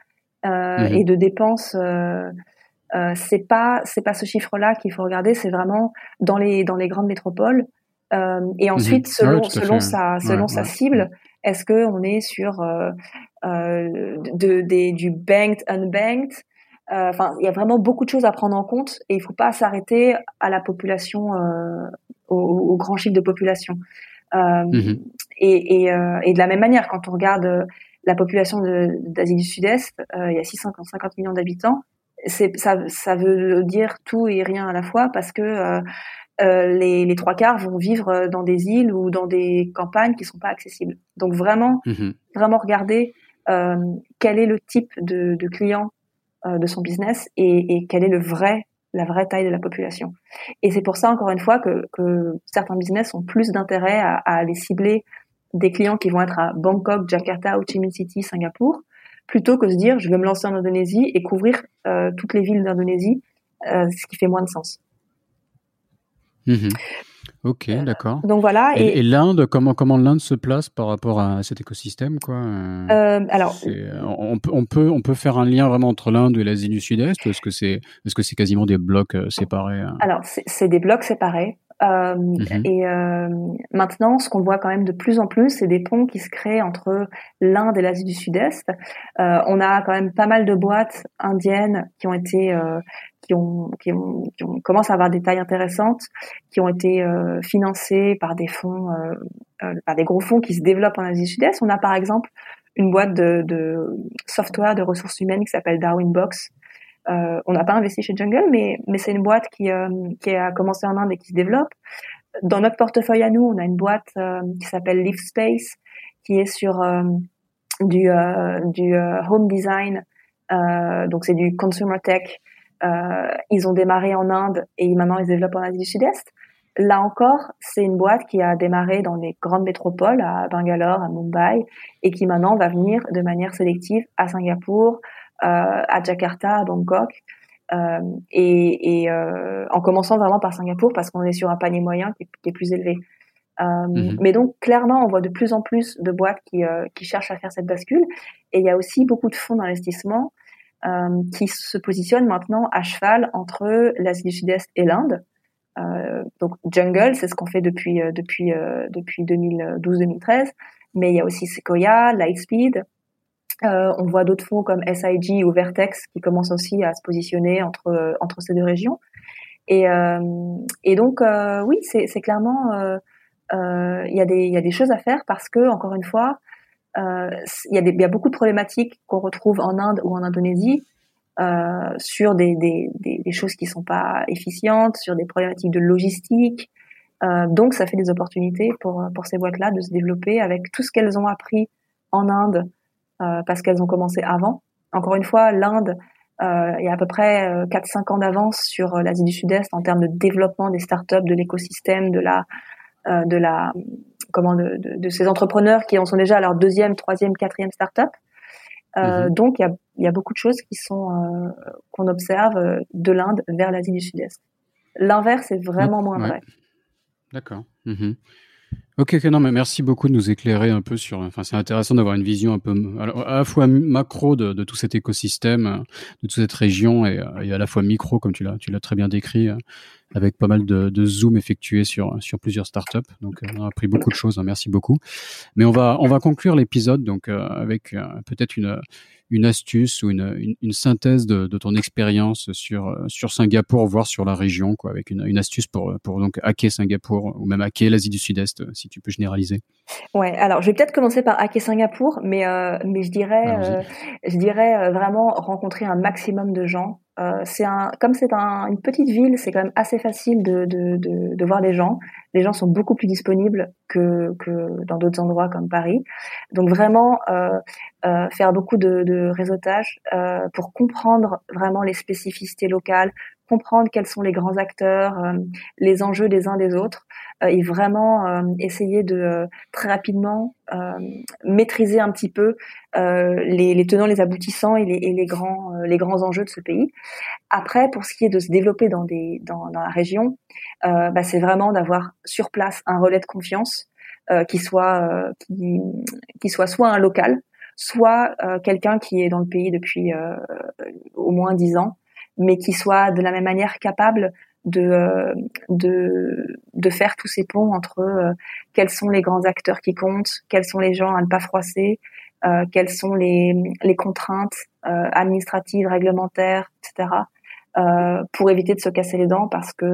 mhm. et de dépenses. Euh, c'est pas c'est pas ce chiffre-là qu'il faut regarder, c'est vraiment dans les dans les grandes métropoles. Euh, et mhm. ensuite, selon selon sa selon sa cible, est-ce que on est sur euh, euh, de, des, du banked unbanked? Euh, Enfin, il y a vraiment beaucoup de choses à prendre en compte et il faut pas s'arrêter à la population, euh, au, au, grand chiffre de population. Mhm. Et, et, et, de la même manière, quand on regarde la population d'Asie du Sud-Est, il y a 650 millions d'habitants c'est ça, ça veut dire tout et rien à la fois parce que euh, euh, les, les, trois quarts vont vivre dans des îles ou dans des campagnes qui sont pas accessibles. Donc vraiment, mhm. vraiment regarder euh, quel est le type de, de client euh, de son business et, et quelle est le vrai la vraie taille de la population. Et c'est pour ça, encore une fois, que, que certains business ont plus d'intérêt à, à aller cibler des clients qui vont être à Bangkok, Jakarta, Ho Chi Minh City, Singapour, plutôt que de se dire je vais me lancer en Indonésie et couvrir euh, toutes les villes d'Indonésie, euh, ce qui fait moins de sens. Mhm. Ok, euh, d'accord. Donc voilà. Et, et, l'Inde, comment comment l'Inde se place par rapport à cet écosystème, quoi euh, Alors, on peut on peut on peut faire un lien vraiment entre l'Inde et l'Asie du Sud-Est. Est-ce que c'est est-ce que c'est quasiment des blocs séparés Alors c'est des blocs séparés. Euh, mhm. Et euh, maintenant, ce qu'on voit quand même de plus en plus, c'est des ponts qui se créent entre l'Inde et l'Asie du Sud-Est. Euh, on a quand même pas mal de boîtes indiennes qui ont été, euh, qui ont, qui ont, qui ont commencé à avoir des tailles intéressantes, qui ont été euh, financées par des fonds, par des gros fonds qui se développent en Asie du Sud-Est. On a par exemple une boîte de, de software de ressources humaines qui s'appelle Darwin Box, euh, on n'a pas investi chez Jungle, mais, mais c'est une boîte qui, euh, qui a commencé en Inde et qui se développe. Dans notre portefeuille à nous, on a une boîte euh, qui s'appelle Live Space, qui est sur du, du home design, donc c'est du consumer tech. ils ont démarré en Inde et maintenant ils se développent en Asie du Sud-Est. Là encore, c'est une boîte qui a démarré dans les grandes métropoles, à Bangalore, à Mumbai, et qui maintenant va venir de manière sélective à Singapour, euh, à Jakarta, à Bangkok. Euh, et, et euh, en commençant vraiment par Singapour parce qu'on est sur un panier moyen qui, est plus élevé. Mhm. Mais donc clairement, on voit de plus en plus de boîtes qui, qui cherchent à faire cette bascule. Et il y a aussi beaucoup de fonds d'investissement euh, qui se positionnent maintenant à cheval entre l'Asie du Sud-Est et l'Inde. Euh, donc Jungle, c'est ce qu'on fait depuis depuis depuis 2012-2013. Mais il y a aussi Sequoia, Lightspeed, euh, on voit d'autres fonds comme SIG ou Vertex qui commencent aussi à se positionner entre euh, entre ces deux régions. Et, euh, et donc euh, oui, c'est, clairement il y a des y a des choses à faire parce que encore une fois il y a des y a beaucoup de problématiques qu'on retrouve en Inde ou en Indonésie sur des, des, des, des, choses qui sont pas efficientes, sur des problématiques de logistique. donc ça fait des opportunités pour pour ces boîtes là de se développer avec tout ce qu'elles ont appris en Inde euh, parce qu'elles ont commencé avant. Encore une fois, l'Inde, euh, il y a à peu près 4-5 euh, ans d'avance sur l'Asie du Sud-Est en termes de développement des startups, de l'écosystème, de la, de la, comment, de, de, de, ces entrepreneurs qui en sont déjà à leur deuxième, troisième, quatrième startup. Euh, mhm. Donc, il y a, y a, beaucoup de choses qui sont euh, qu'on observe de l'Inde vers l'Asie du Sud-Est. L'inverse est vraiment moins vrai. D'accord. Mhm. Ok, non, mais merci beaucoup de nous éclairer un peu sur. Enfin, c'est intéressant d'avoir une vision un peu à la fois macro de, de tout cet écosystème, de toute cette région, et, et à la fois micro, comme tu l'as, tu l'as très bien décrit, avec pas mal de, de zoom effectués sur sur plusieurs startups. Donc, on a appris beaucoup de choses. Hein, merci beaucoup. Mais on va on va conclure l'épisode donc euh, avec euh, peut-être une une astuce ou une, une, synthèse de, de ton expérience sur sur Singapour, voire sur la région, quoi, avec une, une astuce pour pour donc hacker Singapour ou même hacker l'Asie du Sud-Est, si tu peux généraliser. Ouais, alors je vais peut-être commencer par hacker Singapour, mais mais je dirais je dirais vraiment rencontrer un maximum de gens euh, comme c'est un, une petite ville, c'est quand même assez facile de, voir les gens. Les gens sont beaucoup plus disponibles que, dans d'autres endroits comme Paris. Donc vraiment euh, euh, faire beaucoup de, réseautage pour comprendre vraiment les spécificités locales, comprendre quels sont les grands acteurs, euh, les enjeux des uns des autres, euh, et vraiment euh, essayer de très rapidement maîtriser un petit peu les, les, tenants, les aboutissants et les, et les grands les grands enjeux de ce pays. Après, pour ce qui est de se développer dans des dans, dans la région, bah, c'est vraiment d'avoir sur place un relais de confiance qui soit qui, qui soit soit un local, soit quelqu'un qui est dans le pays depuis au moins dix ans mais qui soit de la même manière capable de, euh, de, de faire tous ces ponts entre euh, quels sont les grands acteurs qui comptent, quels sont les gens à ne pas froisser, euh, quelles sont les, les contraintes euh, administratives, réglementaires, etc. Euh, pour éviter de se casser les dents parce que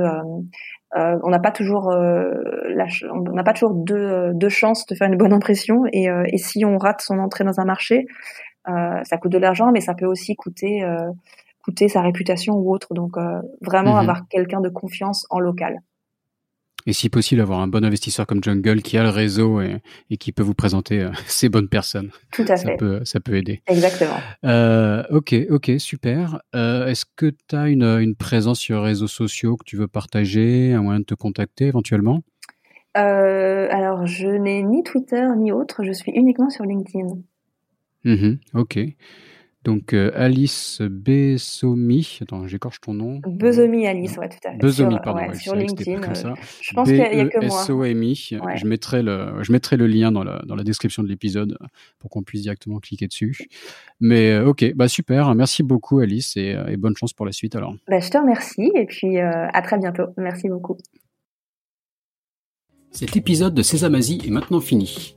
on n'a pas toujours la, on n'a pas toujours deux, deux chances de faire une bonne impression et, et si on rate son entrée dans un marché, ça coûte de l'argent mais ça peut aussi coûter coûter sa réputation ou autre. Donc euh, vraiment mhm. avoir quelqu'un de confiance en local. Et si possible, avoir un bon investisseur comme Jungle qui a le réseau et, qui peut vous présenter euh, [LAUGHS] ces bonnes personnes. Tout à ça fait. Peut, ça peut aider. Exactement. Euh, ok, ok, super. Euh, Est-ce que tu as une, une, présence sur les réseaux sociaux que tu veux partager, un moyen de te contacter éventuellement? Alors, je n'ai ni Twitter ni autre, je suis uniquement sur LinkedIn. Mmh, ok. Donc euh, Alice Besomi, attends, j'écorche ton nom. Besomi Alice, ouais, tout à fait. Besomi, pardon, ouais, sur LinkedIn. Comme ça. Je pense qu'il y, a que moi. s o m i Je mettrai le, je mettrai le lien dans la, dans la description de l'épisode pour qu'on puisse directement cliquer dessus. Mais euh, ok, bah super, merci beaucoup Alice et, euh, et bonne chance pour la suite alors. Bah, je te remercie et puis euh, à très bientôt. Merci beaucoup. Cet épisode de Sésame Asie est maintenant fini.